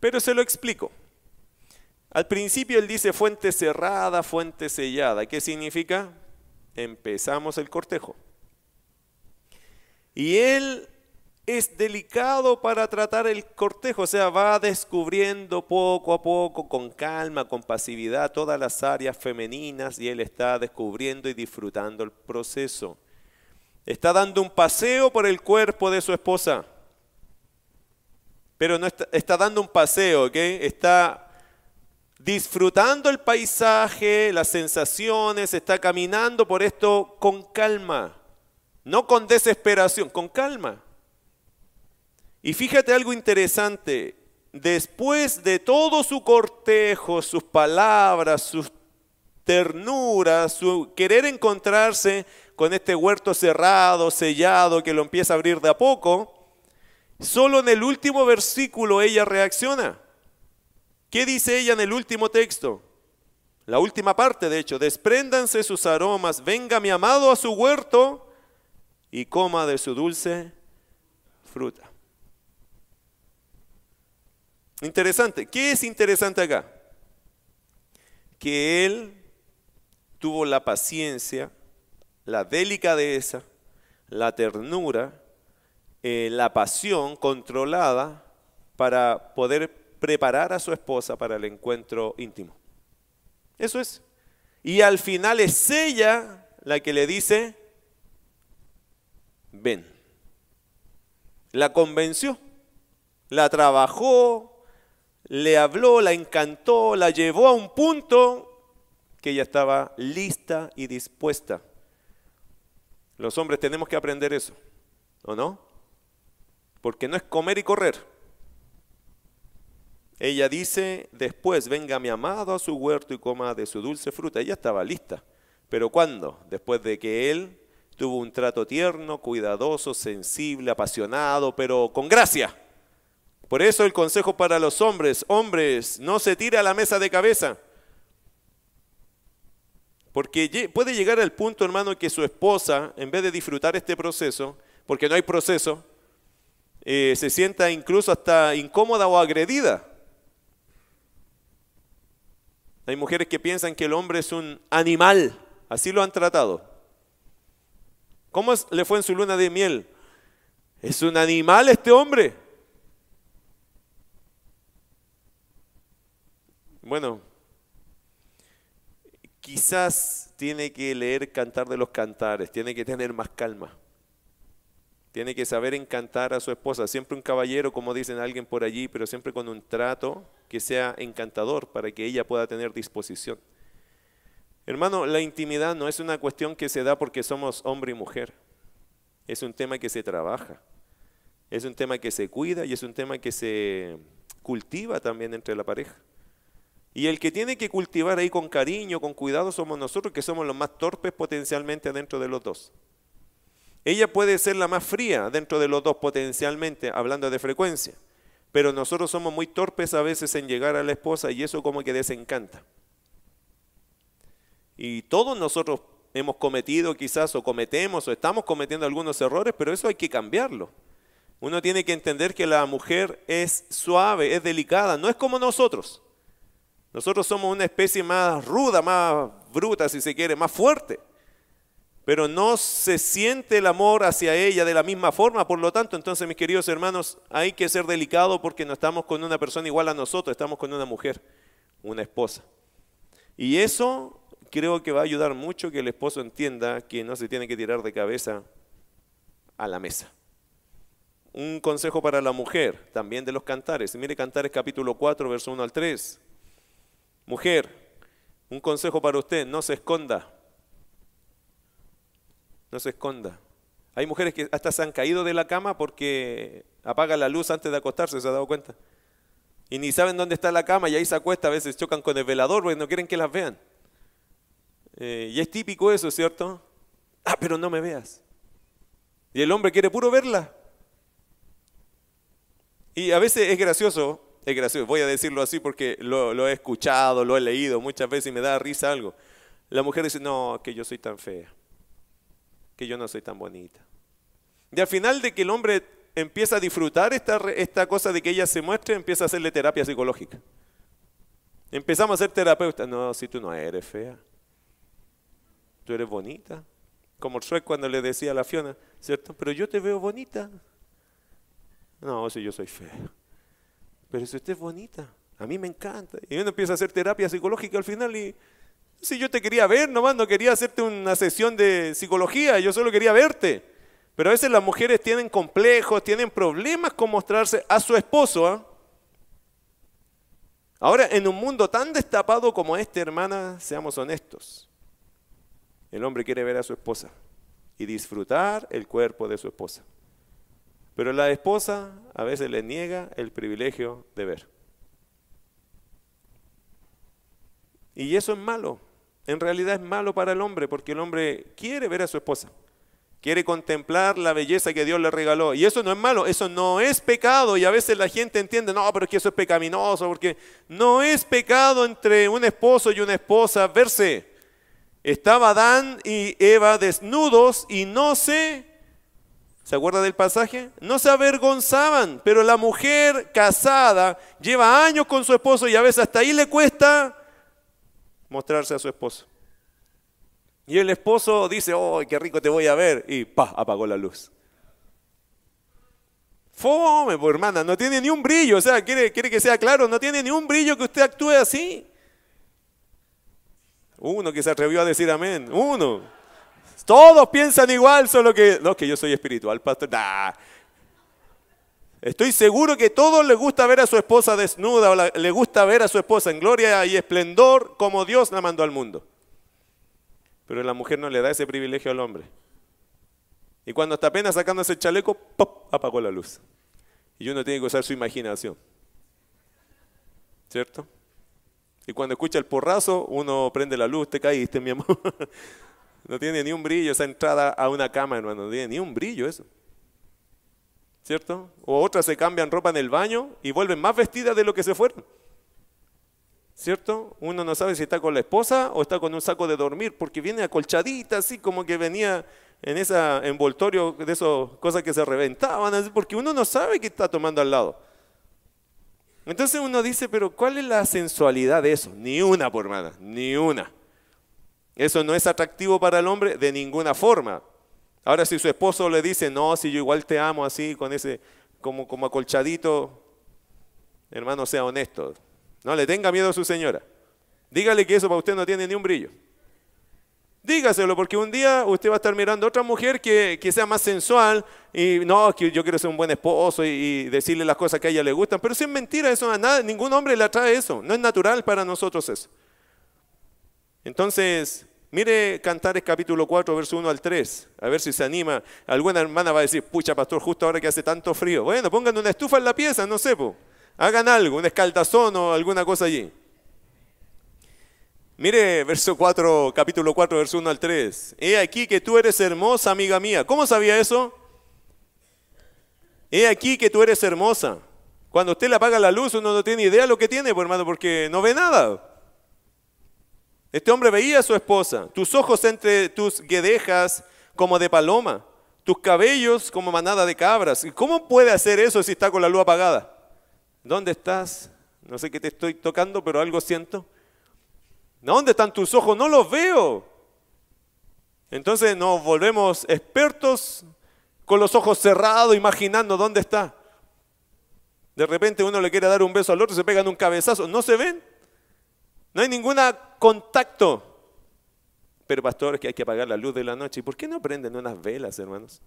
S1: Pero se lo explico. Al principio él dice fuente cerrada, fuente sellada. ¿Qué significa? Empezamos el cortejo. Y él es delicado para tratar el cortejo, o sea, va descubriendo poco a poco, con calma, con pasividad, todas las áreas femeninas y él está descubriendo y disfrutando el proceso. Está dando un paseo por el cuerpo de su esposa. Pero no está, está dando un paseo, ¿ok? Está disfrutando el paisaje, las sensaciones, está caminando por esto con calma, no con desesperación, con calma. Y fíjate algo interesante, después de todo su cortejo, sus palabras, sus ternuras, su querer encontrarse con este huerto cerrado, sellado, que lo empieza a abrir de a poco, solo en el último versículo ella reacciona. ¿Qué dice ella en el último texto? La última parte, de hecho, despréndanse sus aromas, venga mi amado a su huerto y coma de su dulce fruta. Interesante. ¿Qué es interesante acá? Que él tuvo la paciencia la delicadeza, la ternura, eh, la pasión controlada para poder preparar a su esposa para el encuentro íntimo. Eso es. Y al final es ella la que le dice, ven. La convenció, la trabajó, le habló, la encantó, la llevó a un punto que ella estaba lista y dispuesta los hombres tenemos que aprender eso, ¿o no? Porque no es comer y correr. Ella dice, después venga mi amado a su huerto y coma de su dulce fruta. Ella estaba lista. Pero ¿cuándo? Después de que él tuvo un trato tierno, cuidadoso, sensible, apasionado, pero con gracia. Por eso el consejo para los hombres, hombres, no se tire a la mesa de cabeza. Porque puede llegar al punto, hermano, que su esposa, en vez de disfrutar este proceso, porque no hay proceso, eh, se sienta incluso hasta incómoda o agredida. Hay mujeres que piensan que el hombre es un animal, así lo han tratado. ¿Cómo le fue en su luna de miel? ¿Es un animal este hombre? Bueno, quizás tiene que leer Cantar de los Cantares, tiene que tener más calma. Tiene que saber encantar a su esposa, siempre un caballero, como dicen alguien por allí, pero siempre con un trato que sea encantador para que ella pueda tener disposición. Hermano, la intimidad no es una cuestión que se da porque somos hombre y mujer. Es un tema que se trabaja. Es un tema que se cuida y es un tema que se cultiva también entre la pareja. Y el que tiene que cultivar ahí con cariño, con cuidado, somos nosotros, que somos los más torpes potencialmente dentro de los dos. Ella puede ser la más fría dentro de los dos potencialmente, hablando de frecuencia, pero nosotros somos muy torpes a veces en llegar a la esposa y eso como que desencanta. Y todos nosotros hemos cometido quizás o cometemos o estamos cometiendo algunos errores, pero eso hay que cambiarlo. Uno tiene que entender que la mujer es suave, es delicada, no es como nosotros. Nosotros somos una especie más ruda, más bruta, si se quiere, más fuerte. Pero no se siente el amor hacia ella de la misma forma. Por lo tanto, entonces, mis queridos hermanos, hay que ser delicado porque no estamos con una persona igual a nosotros, estamos con una mujer, una esposa. Y eso creo que va a ayudar mucho que el esposo entienda que no se tiene que tirar de cabeza a la mesa. Un consejo para la mujer, también de los cantares. Mire Cantares capítulo 4, verso 1 al 3. Mujer, un consejo para usted, no se esconda. No se esconda. Hay mujeres que hasta se han caído de la cama porque apagan la luz antes de acostarse, ¿se ha dado cuenta? Y ni saben dónde está la cama y ahí se acuesta, a veces chocan con el velador porque no quieren que las vean. Eh, y es típico eso, ¿cierto? Ah, pero no me veas. Y el hombre quiere puro verla. Y a veces es gracioso es gracioso, voy a decirlo así porque lo, he escuchado, lo he leído muchas veces y me da risa algo. La mujer dice, no, que yo soy tan fea, que yo no soy tan bonita. Y al final de que el hombre empieza a disfrutar esta, esta cosa de que ella se muestre, empieza a hacerle terapia psicológica. Empezamos a ser terapeutas. No, si tú no eres fea, tú eres bonita. Como el Shrek cuando le decía a la Fiona, ¿cierto? Pero yo te veo bonita. No, si yo soy fea pero si usted es bonita, a mí me encanta. Y uno empieza a hacer terapia psicológica al final y si yo te quería ver nomás, no quería hacerte una sesión de psicología, yo solo quería verte. Pero a veces las mujeres tienen complejos, tienen problemas con mostrarse a su esposo. ¿ah? Ahora, en un mundo tan destapado como este, hermana, seamos honestos. El hombre quiere ver a su esposa y disfrutar el cuerpo de su esposa. Pero la esposa a veces le niega el privilegio de ver. Y eso es malo. En realidad es malo para el hombre porque el hombre quiere ver a su esposa. Quiere contemplar la belleza que Dios le regaló. Y eso no es malo, eso no es pecado. Y a veces la gente entiende, no, pero es que eso es pecaminoso, porque no es pecado entre un esposo y una esposa verse. Estaba Adán y Eva desnudos y no se ¿Se acuerda del pasaje? No se avergonzaban, pero la mujer casada lleva años con su esposo y a veces hasta ahí le cuesta mostrarse a su esposo. Y el esposo dice, oh, qué rico te voy a ver, y pa, apagó la luz. Fome, pues hermana, no tiene ni un brillo, o sea, quiere, quiere que sea claro, no tiene ni un brillo que usted actúe así. Uno que se atrevió a decir amén, uno. Todos piensan igual, solo que, no, que yo soy espiritual, pastor. Estoy seguro que todos les gusta ver a su esposa desnuda o le gusta ver a su esposa en gloria y esplendor como Dios la mandó al mundo. Pero la mujer no le da ese privilegio al hombre. Y cuando está apenas sacando ese chaleco, ¡pop! apagó la luz. Y uno tiene que usar su imaginación. ¿Cierto? Y cuando escucha el porrazo, uno prende la luz, te caíste, mi amor. No tiene ni un brillo esa entrada a una cama, hermano. No tiene ni un brillo eso. ¿Cierto? O otras se cambian ropa en el baño y vuelven más vestidas de lo que se fueron. ¿Cierto? Uno no sabe si está con la esposa o está con un saco de dormir, porque viene acolchadita, así como que venía en ese envoltorio de esas cosas que se reventaban, porque uno no sabe qué está tomando al lado. Entonces uno dice, pero ¿cuál es la sensualidad de eso? Ni una, por hermana, ni una. Eso no es atractivo para el hombre de ninguna forma. Ahora si su esposo le dice, no, si yo igual te amo así, con ese, como, como acolchadito, hermano, sea honesto. No le tenga miedo a su señora. Dígale que eso para usted no tiene ni un brillo. Dígaselo, porque un día usted va a estar mirando a otra mujer que, sea más sensual y no, que yo quiero ser un buen esposo y, decirle las cosas que a ella le gustan. Pero si es mentira, eso a nada, ningún hombre le atrae eso. No es natural para nosotros eso. Entonces, mire Cantares capítulo 4, verso 1 al 3, a ver si se anima. Alguna hermana va a decir, pucha pastor, justo ahora que hace tanto frío. Bueno, pongan una estufa en la pieza, no sé, hagan algo, un escaldazón o alguna cosa allí. Mire verso 4, capítulo 4, verso 1 al 3. He aquí que tú eres hermosa, amiga mía. ¿Cómo sabía eso? He aquí que tú eres hermosa. Cuando usted le apaga la luz, uno no tiene idea de lo que tiene, pues, hermano, porque no ve nada. Este hombre veía a su esposa, tus ojos entre tus guedejas como de paloma, tus cabellos como manada de cabras. ¿Y cómo puede hacer eso si está con la luz apagada? ¿Dónde estás? No sé qué te estoy tocando, pero algo siento. ¿Dónde están tus ojos? No los veo. Entonces nos volvemos expertos con los ojos cerrados, imaginando dónde está. De repente uno le quiere dar un beso al otro, se pegan un cabezazo. ¿No se ven? No hay ningún contacto. Pero pastor, es que hay que apagar la luz de la noche. ¿Y por qué no prenden unas velas, hermanos?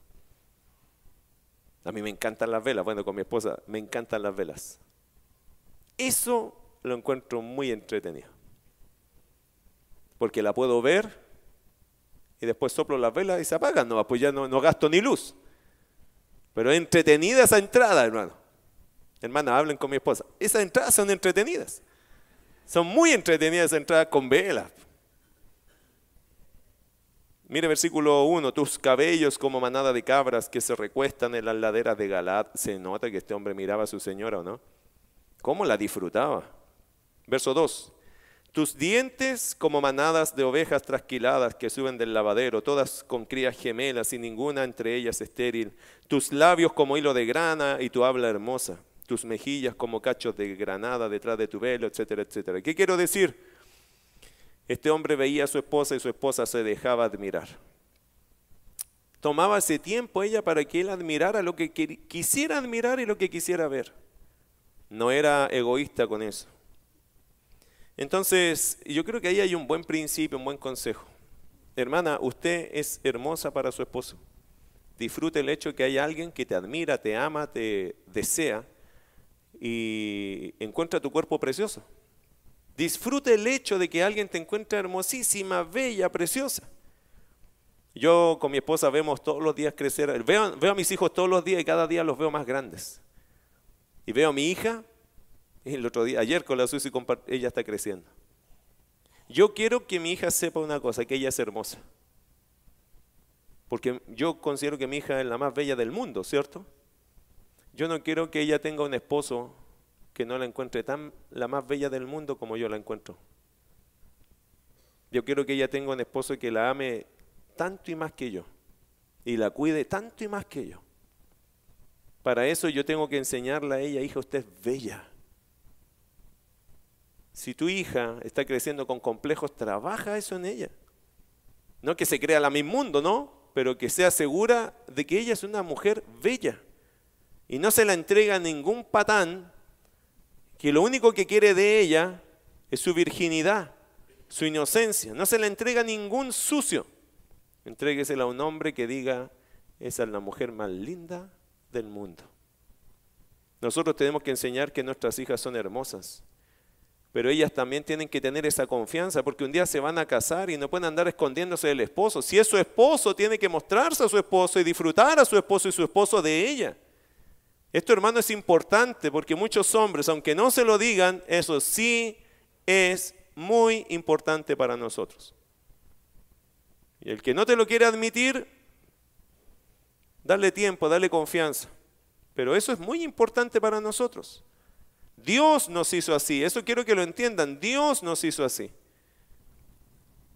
S1: A mí me encantan las velas. Bueno, con mi esposa me encantan las velas. Eso lo encuentro muy entretenido. Porque la puedo ver y después soplo las velas y se apagan. No, pues ya no, no gasto ni luz. Pero entretenida esa entrada, hermano. Hermana, hablen con mi esposa. Esas entradas son entretenidas. Son muy entretenidas esas entradas con velas. Mire versículo 1, tus cabellos como manada de cabras que se recuestan en las laderas de Galat. Se nota que este hombre miraba a su señora o no. ¿Cómo la disfrutaba? Verso 2, tus dientes como manadas de ovejas trasquiladas que suben del lavadero, todas con crías gemelas y ninguna entre ellas estéril. Tus labios como hilo de grana y tu habla hermosa tus mejillas como cachos de granada detrás de tu velo, etcétera, etcétera. ¿Qué quiero decir? Este hombre veía a su esposa y su esposa se dejaba admirar. Tomaba ese tiempo ella para que él admirara lo que quisiera admirar y lo que quisiera ver. No era egoísta con eso. Entonces, yo creo que ahí hay un buen principio, un buen consejo. Hermana, usted es hermosa para su esposo. Disfrute el hecho de que hay alguien que te admira, te ama, te desea y encuentra tu cuerpo precioso. Disfrute el hecho de que alguien te encuentre hermosísima, bella, preciosa. Yo con mi esposa vemos todos los días crecer, veo, veo a mis hijos todos los días y cada día los veo más grandes. Y veo a mi hija, el otro día, ayer con la Susi, ella está creciendo. Yo quiero que mi hija sepa una cosa, que ella es hermosa. Porque yo considero que mi hija es la más bella del mundo, ¿cierto? Yo no quiero que ella tenga un esposo que no la encuentre tan la más bella del mundo como yo la encuentro. Yo quiero que ella tenga un esposo que la ame tanto y más que yo y la cuide tanto y más que yo. Para eso yo tengo que enseñarle a ella, hija, usted es bella. Si tu hija está creciendo con complejos, trabaja eso en ella. No que se crea la mismo mundo, ¿no? Pero que sea segura de que ella es una mujer bella y no se la entrega a ningún patán que lo único que quiere de ella es su virginidad, su inocencia. No se la entrega a ningún sucio. Entréguesela a un hombre que diga, esa es la mujer más linda del mundo. Nosotros tenemos que enseñar que nuestras hijas son hermosas, pero ellas también tienen que tener esa confianza porque un día se van a casar y no pueden andar escondiéndose del esposo. Si es su esposo, tiene que mostrarse a su esposo y disfrutar a su esposo y su esposo de ella. Esto, hermano, es importante porque muchos hombres, aunque no se lo digan, eso sí es muy importante para nosotros. Y el que no te lo quiere admitir, dale tiempo, dale confianza. Pero eso es muy importante para nosotros. Dios nos hizo así, eso quiero que lo entiendan, Dios nos hizo así.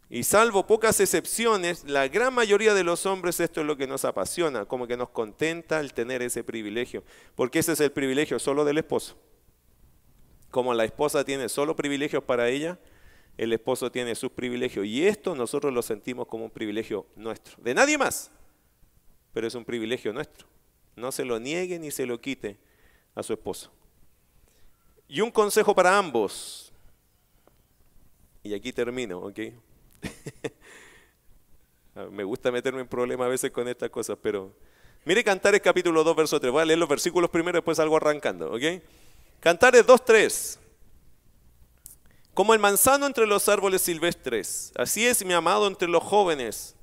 S1: Y salvo pocas excepciones, la gran mayoría de los hombres esto es lo que nos apasiona, como que nos contenta el tener ese privilegio, porque ese es el privilegio solo del esposo. Como la esposa tiene solo privilegios para ella, el esposo tiene sus privilegios. Y esto nosotros lo sentimos como un privilegio nuestro, de nadie más, pero es un privilegio nuestro. No se lo niegue ni se lo quite a su esposo. Y un consejo para ambos. Y aquí termino, ¿ok? Me gusta meterme en problemas a veces con estas cosas, pero mire Cantares capítulo 2, verso 3. Voy a leer los versículos primero, después algo arrancando, ¿ok? Cantares 2, 3. Como el manzano entre los árboles silvestres, así es mi amado entre los jóvenes.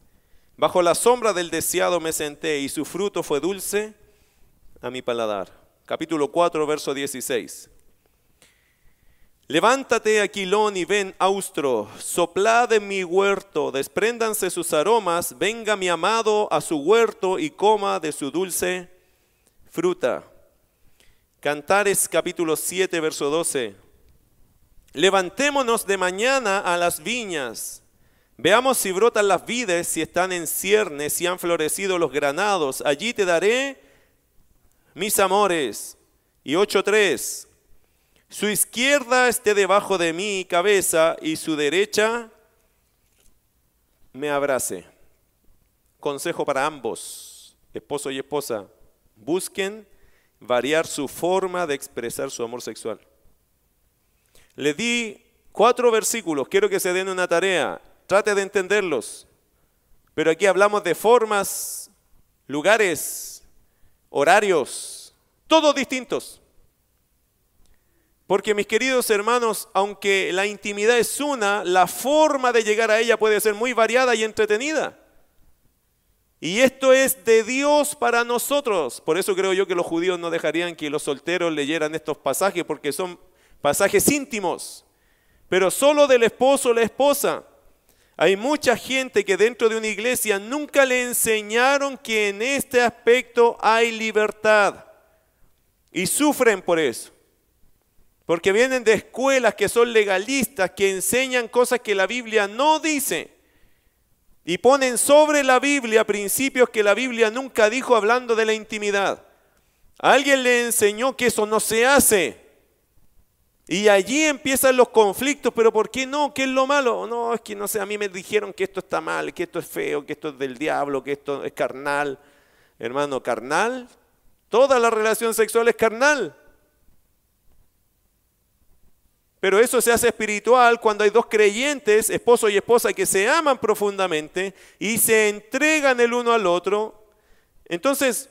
S1: Bajo la sombra del deseado me senté y su fruto fue dulce a mi paladar. Capítulo 4, verso 16. Levántate, Aquilón, y ven, Austro, soplad en mi huerto, despréndanse sus aromas, venga mi amado a su huerto y coma de su dulce fruta. Cantares capítulo 7, verso 12. Levantémonos de mañana a las viñas, veamos si brotan las vides, si están en ciernes, si han florecido los granados, allí te daré mis amores. Y 8.3. Su izquierda esté debajo de mi cabeza y su derecha me abrace. Consejo para ambos, esposo y esposa. Busquen variar su forma de expresar su amor sexual. Le di cuatro versículos, quiero que se den una tarea, trate de entenderlos. Pero aquí hablamos de formas, lugares, horarios, todos distintos. Porque mis queridos hermanos, aunque la intimidad es una, la forma de llegar a ella puede ser muy variada y entretenida. Y esto es de Dios para nosotros. Por eso creo yo que los judíos no dejarían que los solteros leyeran estos pasajes porque son pasajes íntimos, pero solo del esposo o la esposa. Hay mucha gente que dentro de una iglesia nunca le enseñaron que en este aspecto hay libertad y sufren por eso. Porque vienen de escuelas que son legalistas, que enseñan cosas que la Biblia no dice. Y ponen sobre la Biblia principios que la Biblia nunca dijo hablando de la intimidad. Alguien le enseñó que eso no se hace. Y allí empiezan los conflictos, pero ¿por qué no? ¿Qué es lo malo? No, es que no sé, a mí me dijeron que esto está mal, que esto es feo, que esto es del diablo, que esto es carnal. Hermano, carnal, toda la relación sexual es carnal. Pero eso se hace espiritual cuando hay dos creyentes, esposo y esposa, que se aman profundamente y se entregan el uno al otro. Entonces,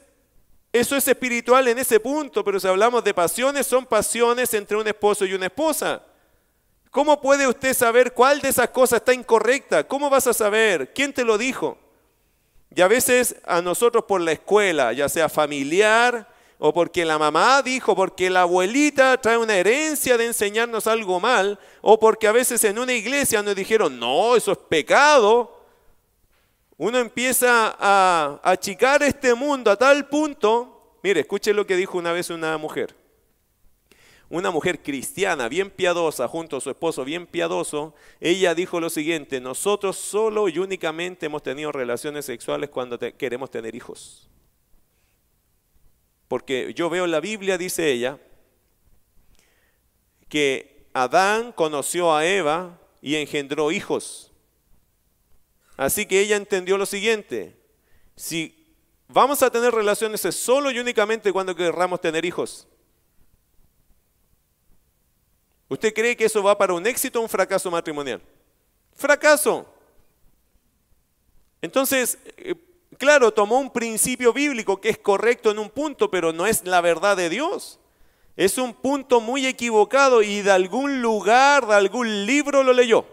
S1: eso es espiritual en ese punto, pero si hablamos de pasiones, son pasiones entre un esposo y una esposa. ¿Cómo puede usted saber cuál de esas cosas está incorrecta? ¿Cómo vas a saber? ¿Quién te lo dijo? Y a veces a nosotros por la escuela, ya sea familiar, o porque la mamá dijo, porque la abuelita trae una herencia de enseñarnos algo mal, o porque a veces en una iglesia nos dijeron, no, eso es pecado. Uno empieza a achicar este mundo a tal punto, mire, escuche lo que dijo una vez una mujer. Una mujer cristiana, bien piadosa, junto a su esposo, bien piadoso, ella dijo lo siguiente, nosotros solo y únicamente hemos tenido relaciones sexuales cuando queremos tener hijos. Porque yo veo en la Biblia, dice ella, que Adán conoció a Eva y engendró hijos. Así que ella entendió lo siguiente, si vamos a tener relaciones es solo y únicamente cuando querramos tener hijos. ¿Usted cree que eso va para un éxito o un fracaso matrimonial? Fracaso. Entonces, eh, Claro, tomó un principio bíblico que es correcto en un punto, pero no es la verdad de Dios. Es un punto muy equivocado y de algún lugar, de algún libro lo leyó.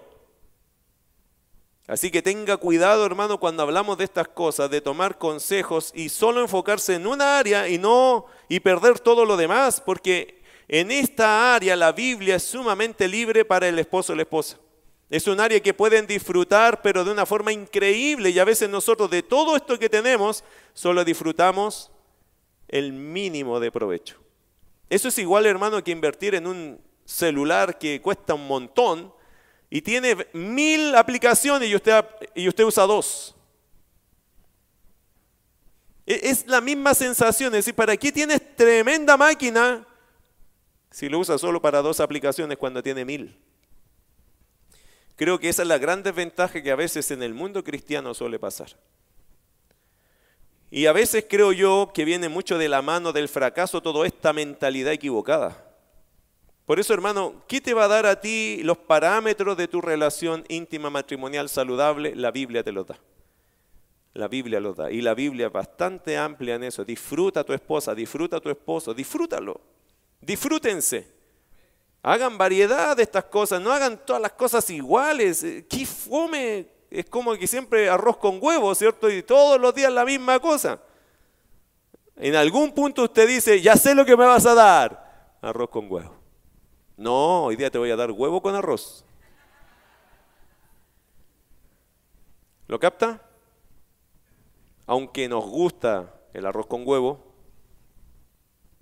S1: Así que tenga cuidado, hermano, cuando hablamos de estas cosas, de tomar consejos y solo enfocarse en una área y no y perder todo lo demás, porque en esta área la Biblia es sumamente libre para el esposo y la esposa. Es un área que pueden disfrutar, pero de una forma increíble. Y a veces nosotros de todo esto que tenemos, solo disfrutamos el mínimo de provecho. Eso es igual, hermano, que invertir en un celular que cuesta un montón y tiene mil aplicaciones y usted, y usted usa dos. E, es la misma sensación, es decir, ¿para qué tienes tremenda máquina si lo usas solo para dos aplicaciones cuando tiene mil? Creo que esa es la gran desventaja que a veces en el mundo cristiano suele pasar. Y a veces creo yo que viene mucho de la mano del fracaso toda esta mentalidad equivocada. Por eso, hermano, ¿qué te va a dar a ti los parámetros de tu relación íntima matrimonial saludable? La Biblia te los da. La Biblia los da. Y la Biblia es bastante amplia en eso. Disfruta a tu esposa, disfruta a tu esposo, disfrútalo. Disfrútense. Hagan variedad de estas cosas, no hagan todas las cosas iguales. Eh, ¡Qué fome! Es como que siempre arroz con huevo, ¿cierto? Y todos los días la misma cosa. En algún punto usted dice, ya sé lo que me vas a dar. Arroz con huevo. No, hoy día te voy a dar huevo con arroz. ¿Lo capta? Aunque nos gusta el arroz con huevo,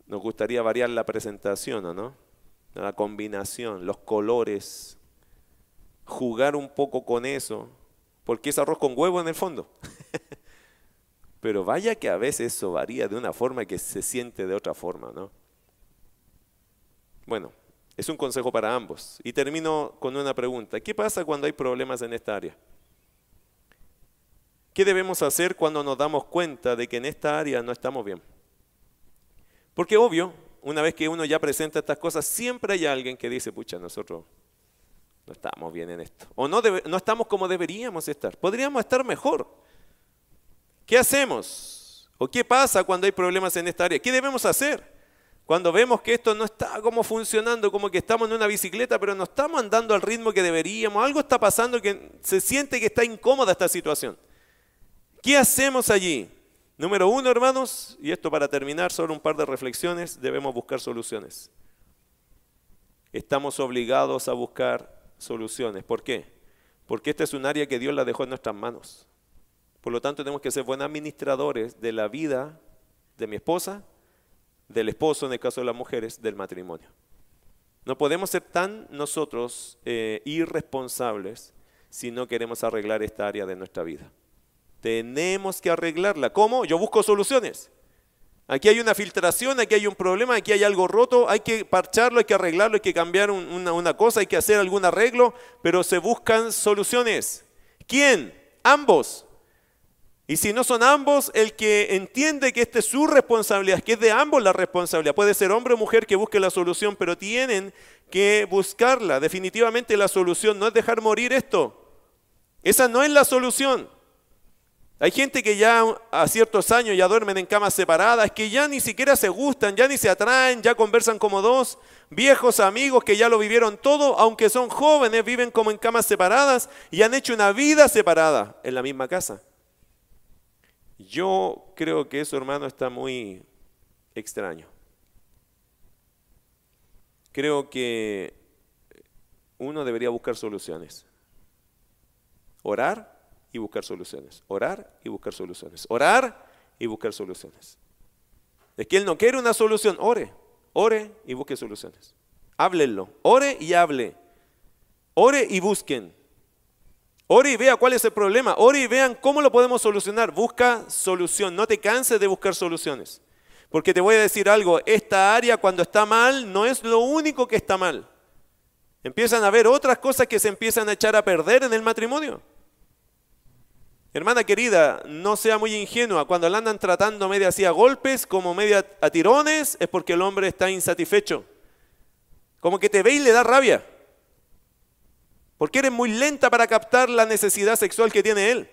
S1: nos gustaría variar la presentación, ¿o no? La combinación, los colores, jugar un poco con eso, porque es arroz con huevo en el fondo. Pero vaya que a veces eso varía de una forma que se siente de otra forma, ¿no? Bueno, es un consejo para ambos. Y termino con una pregunta. ¿Qué pasa cuando hay problemas en esta área? ¿Qué debemos hacer cuando nos damos cuenta de que en esta área no estamos bien? Porque obvio, una vez que uno ya presenta estas cosas, siempre hay alguien que dice, pucha, nosotros no estamos bien en esto. O no, no estamos como deberíamos estar. Podríamos estar mejor. ¿Qué hacemos? ¿O qué pasa cuando hay problemas en esta área? ¿Qué debemos hacer? Cuando vemos que esto no está como funcionando, como que estamos en una bicicleta, pero no estamos andando al ritmo que deberíamos, algo está pasando que se siente que está incómoda esta situación. ¿Qué hacemos allí? Número uno, hermanos, y esto para terminar, solo un par de reflexiones, debemos buscar soluciones. Estamos obligados a buscar soluciones. ¿Por qué? Porque esta es un área que Dios la dejó en nuestras manos. Por lo tanto, tenemos que ser buenos administradores de la vida de mi esposa, del esposo, en el caso de las mujeres, del matrimonio. No podemos ser tan nosotros eh, irresponsables si no queremos arreglar esta área de nuestra vida. Tenemos que arreglarla. ¿Cómo? Yo busco soluciones. Aquí hay una filtración, aquí hay un problema, aquí hay algo roto, hay que parcharlo, hay que arreglarlo, hay que cambiar una, una cosa, hay que hacer algún arreglo, pero se buscan soluciones. ¿Quién? Ambos. Y si no son ambos, el que entiende que esta es su responsabilidad, que es de ambos la responsabilidad, puede ser hombre o mujer que busque la solución, pero tienen que buscarla. Definitivamente la solución no es dejar morir esto. Esa no es la solución. Hay gente que ya a ciertos años ya duermen en camas separadas, que ya ni siquiera se gustan, ya ni se atraen, ya conversan como dos viejos amigos que ya lo vivieron todo, aunque son jóvenes, viven como en camas separadas y han hecho una vida separada en la misma casa. Yo creo que eso, hermano, está muy extraño. Creo que uno debería buscar soluciones. Orar y buscar soluciones. Orar y buscar soluciones. Orar y buscar soluciones. Es que él no quiere una solución. Ore, ore y busque soluciones. Háblenlo. Ore y hable. Ore y busquen. Ore y vea cuál es el problema. Ore y vean cómo lo podemos solucionar. Busca solución. No te canses de buscar soluciones. Porque te voy a decir algo. Esta área cuando está mal no es lo único que está mal. Empiezan a haber otras cosas que se empiezan a echar a perder en el matrimonio. Hermana querida, no sea muy ingenua. Cuando la andan tratando media así a golpes, como media a tirones, es porque el hombre está insatisfecho. Como que te ve y le da rabia. Porque eres muy lenta para captar la necesidad sexual que tiene él.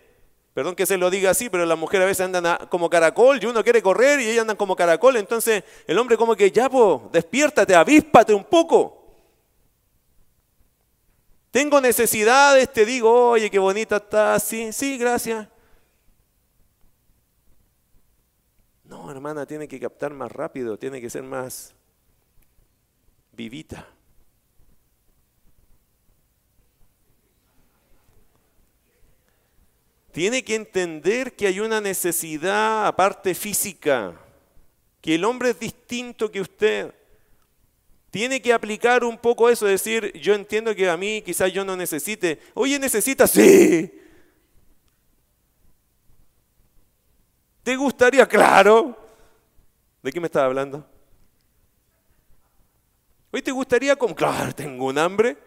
S1: Perdón que se lo diga así, pero las mujeres a veces andan como caracol y uno quiere correr y ellas andan como caracol. Entonces el hombre como que ya, po, despiértate, avíspate un poco. Tengo necesidades, te digo, oye, qué bonita está, sí, sí, gracias. No, hermana, tiene que captar más rápido, tiene que ser más vivita. tiene que entender que hay una necesidad aparte física, que el hombre es distinto que usted. Tiene que aplicar un poco eso, decir, yo entiendo que a mí quizás yo no necesite. Oye, necesitas, sí. ¿Te gustaría? Claro. ¿De qué me estaba hablando? Hoy te gustaría con, claro, tengo un hambre.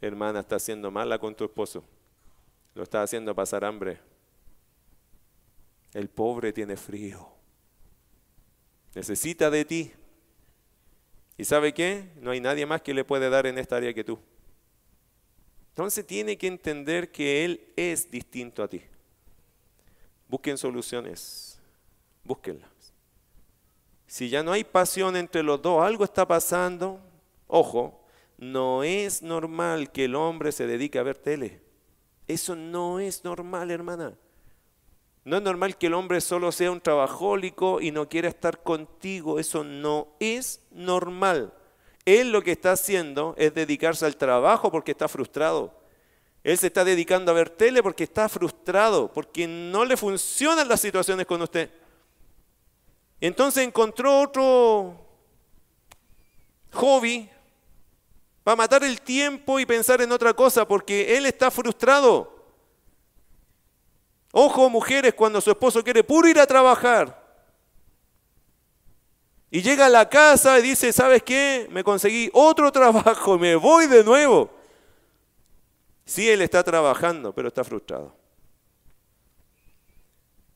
S1: Hermana, está haciendo mala con tu esposo. Lo está haciendo pasar hambre. El pobre tiene frío. Necesita de ti. ¿Y sabe qué? No hay nadie más que le puede dar en esta área que tú. Entonces tiene que entender que Él es distinto a ti. Busquen soluciones. Búsquenlas. Si ya no hay pasión entre los dos, algo está pasando, ojo, no es normal que el hombre se dedique a ver tele. Eso no es normal, hermana. No es normal que el hombre solo sea un trabajólico y no quiera estar contigo. Eso no es normal. Él lo que está haciendo es dedicarse al trabajo porque está frustrado. Él se está dedicando a ver tele porque está frustrado, porque no le funcionan las situaciones con usted. Entonces encontró otro hobby para matar el tiempo y pensar en otra cosa, porque él está frustrado. Ojo, mujeres, cuando su esposo quiere puro ir a trabajar. Y llega a la casa y dice, ¿sabes qué? Me conseguí otro trabajo, me voy de nuevo. Sí, él está trabajando, pero está frustrado.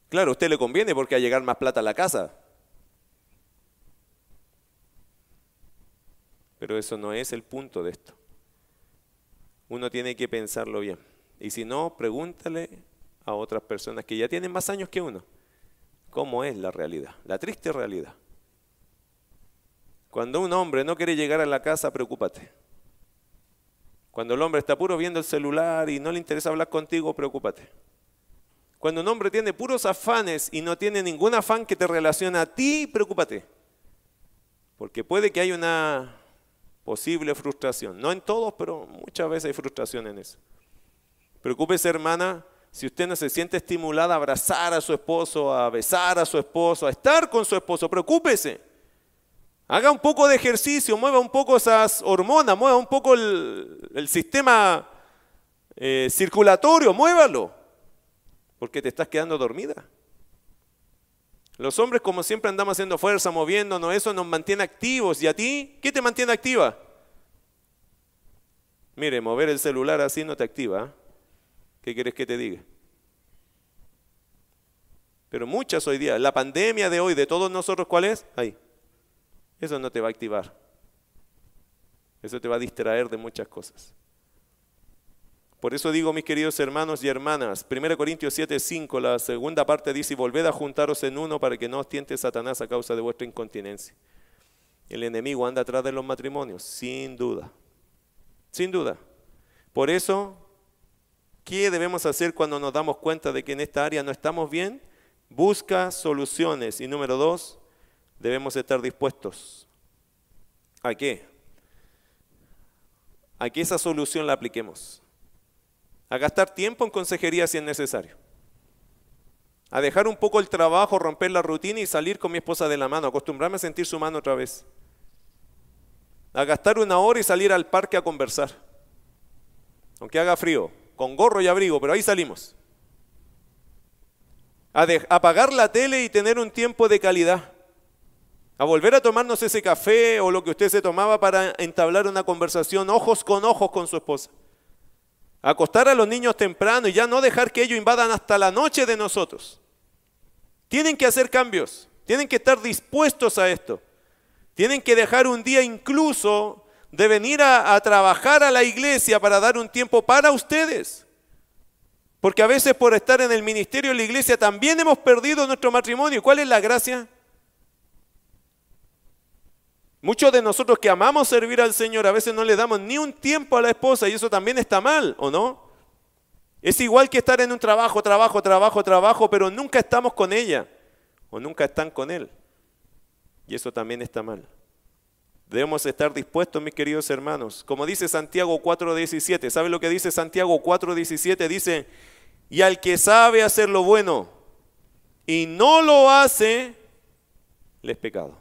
S1: Claro, a usted le conviene porque a llegar más plata a la casa. Pero eso no es el punto de esto. Uno tiene que pensarlo bien. Y si no, pregúntale a otras personas que ya tienen más años que uno cómo es la realidad, la triste realidad. Cuando un hombre no quiere llegar a la casa, preocúpate. Cuando el hombre está puro viendo el celular y no le interesa hablar contigo, preocúpate. Cuando un hombre tiene puros afanes y no tiene ningún afán que te relaciona a ti, preocúpate. Porque puede que haya una posible frustración. No en todos, pero muchas veces hay frustración en eso. Preocúpese, hermana, si usted no se siente estimulada a abrazar a su esposo, a besar a su esposo, a estar con su esposo, preocúpese. Haga un poco de ejercicio, mueva un poco esas hormonas, mueva un poco el, sistema eh, circulatorio, muévalo, porque te estás quedando dormida. Los hombres, como siempre, andamos haciendo fuerza, moviéndonos, eso nos mantiene activos. ¿Y a ti qué te mantiene activa? Mire, mover el celular así no te activa. ¿Qué quieres que te diga? Pero muchas hoy día, la pandemia de hoy, de todos nosotros, ¿cuál es? Ahí. Eso no te va a activar. Eso te va a distraer de muchas cosas. Por eso digo, mis queridos hermanos y hermanas, 1 Corintios 7, 5, la segunda parte dice, volved a juntaros en uno para que no os tiente Satanás a causa de vuestra incontinencia. El enemigo anda atrás de los matrimonios, sin duda, sin duda. Por eso, ¿qué debemos hacer cuando nos damos cuenta de que en esta área no estamos bien? Busca soluciones. Y número dos, debemos estar dispuestos. ¿A qué? A que esa solución la apliquemos a gastar tiempo en consejería si es necesario, a dejar un poco el trabajo, romper la rutina y salir con mi esposa de la mano, acostumbrarme a sentir su mano otra vez, a gastar una hora y salir al parque a conversar, aunque haga frío, con gorro y abrigo, pero ahí salimos. A apagar la tele y tener un tiempo de calidad. A volver a tomarnos ese café o lo que usted se tomaba para entablar una conversación ojos con ojos con su esposa. Acostar a los niños temprano y ya no dejar que ellos invadan hasta la noche de nosotros. Tienen que hacer cambios, tienen que estar dispuestos a esto. Tienen que dejar un día incluso de venir a, trabajar a la iglesia para dar un tiempo para ustedes. Porque a veces por estar en el ministerio de la iglesia también hemos perdido nuestro matrimonio. ¿Cuál es la gracia? Muchos de nosotros que amamos servir al Señor a veces no le damos ni un tiempo a la esposa y eso también está mal, ¿o no? Es igual que estar en un trabajo, trabajo, trabajo, trabajo, pero nunca estamos con ella o nunca están con él. Y eso también está mal. Debemos estar dispuestos, mis queridos hermanos. Como dice Santiago 4.17, ¿sabe lo que dice Santiago 4.17? Dice, y al que sabe hacer lo bueno y no lo hace, le es pecado.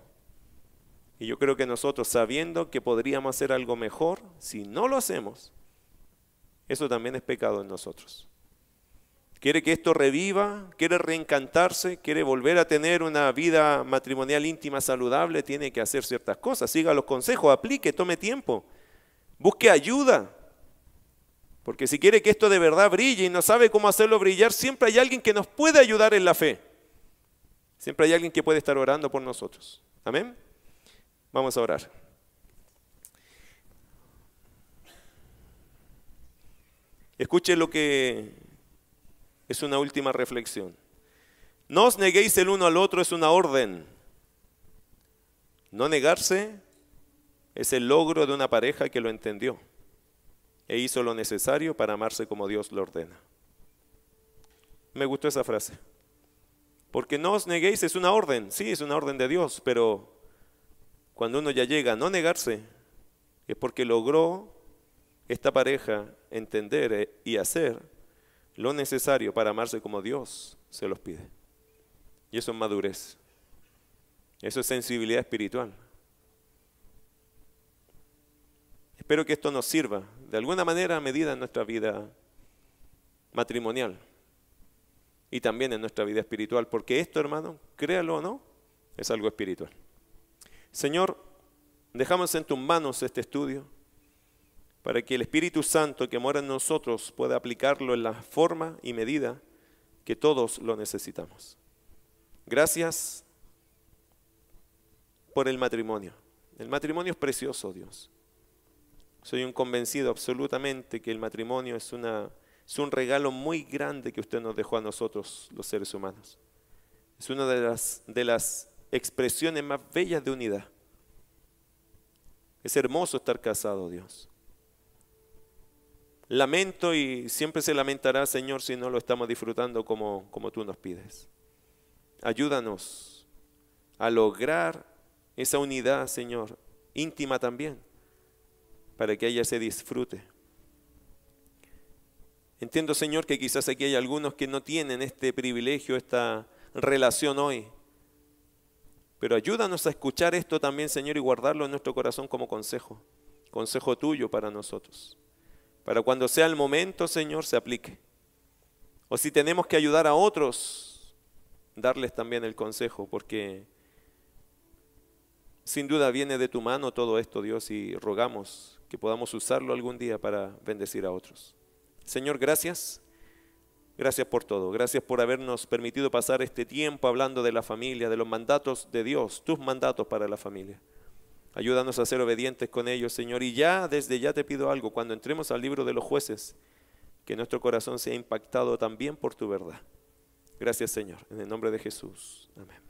S1: Y yo creo que nosotros, sabiendo que podríamos hacer algo mejor, si no lo hacemos, eso también es pecado en nosotros. Quiere que esto reviva, quiere reencantarse, quiere volver a tener una vida matrimonial íntima saludable, tiene que hacer ciertas cosas. Siga los consejos, aplique, tome tiempo, busque ayuda. Porque si quiere que esto de verdad brille y no sabe cómo hacerlo brillar, siempre hay alguien que nos puede ayudar en la fe. Siempre hay alguien que puede estar orando por nosotros. Amén. Vamos a orar. Escuche lo que es una última reflexión. No os neguéis el uno al otro es una orden. No negarse es el logro de una pareja que lo entendió e hizo lo necesario para amarse como Dios lo ordena. Me gustó esa frase. Porque no os neguéis es una orden, sí, es una orden de Dios, pero cuando uno ya llega a no negarse, es porque logró esta pareja entender eh, y hacer lo necesario para amarse como Dios se los pide. Y eso es madurez. Eso es sensibilidad espiritual. Espero que esto nos sirva de alguna manera a medida en nuestra vida matrimonial y también en nuestra vida espiritual, porque esto, hermano, créalo o no, es algo espiritual. Señor, dejamos en tus manos este estudio para que el Espíritu Santo que mora en nosotros pueda aplicarlo en la forma y medida que todos lo necesitamos. Gracias por el matrimonio. El matrimonio es precioso, Dios. Soy un convencido absolutamente que el matrimonio es, una, es un regalo muy grande que usted nos dejó a nosotros, los seres humanos. Es una de las, de las expresiones más bellas de unidad. Es hermoso estar casado, Dios. Lamento y siempre se lamentará, Señor, si no lo estamos disfrutando como, como tú nos pides. Ayúdanos a lograr esa unidad, Señor, íntima también, para que haya ese disfrute. Entiendo, Señor, que quizás aquí hay algunos que no tienen este privilegio, esta relación hoy. Pero ayúdanos a escuchar esto también, Señor, y guardarlo en nuestro corazón como consejo, consejo tuyo para nosotros para cuando sea el momento, Señor, se aplique. O si tenemos que ayudar a otros, darles también el consejo, porque sin duda viene de tu mano todo esto, Dios, y rogamos que podamos usarlo algún día para bendecir a otros. Señor, gracias. Gracias por todo. Gracias por habernos permitido pasar este tiempo hablando de la familia, de los mandatos de Dios, tus mandatos para la familia. Ayúdanos a ser obedientes con ellos, Señor. Y ya, desde ya te pido algo, cuando entremos al libro de los jueces, que nuestro corazón sea impactado también por tu verdad. Gracias, Señor. En el nombre de Jesús. Amén.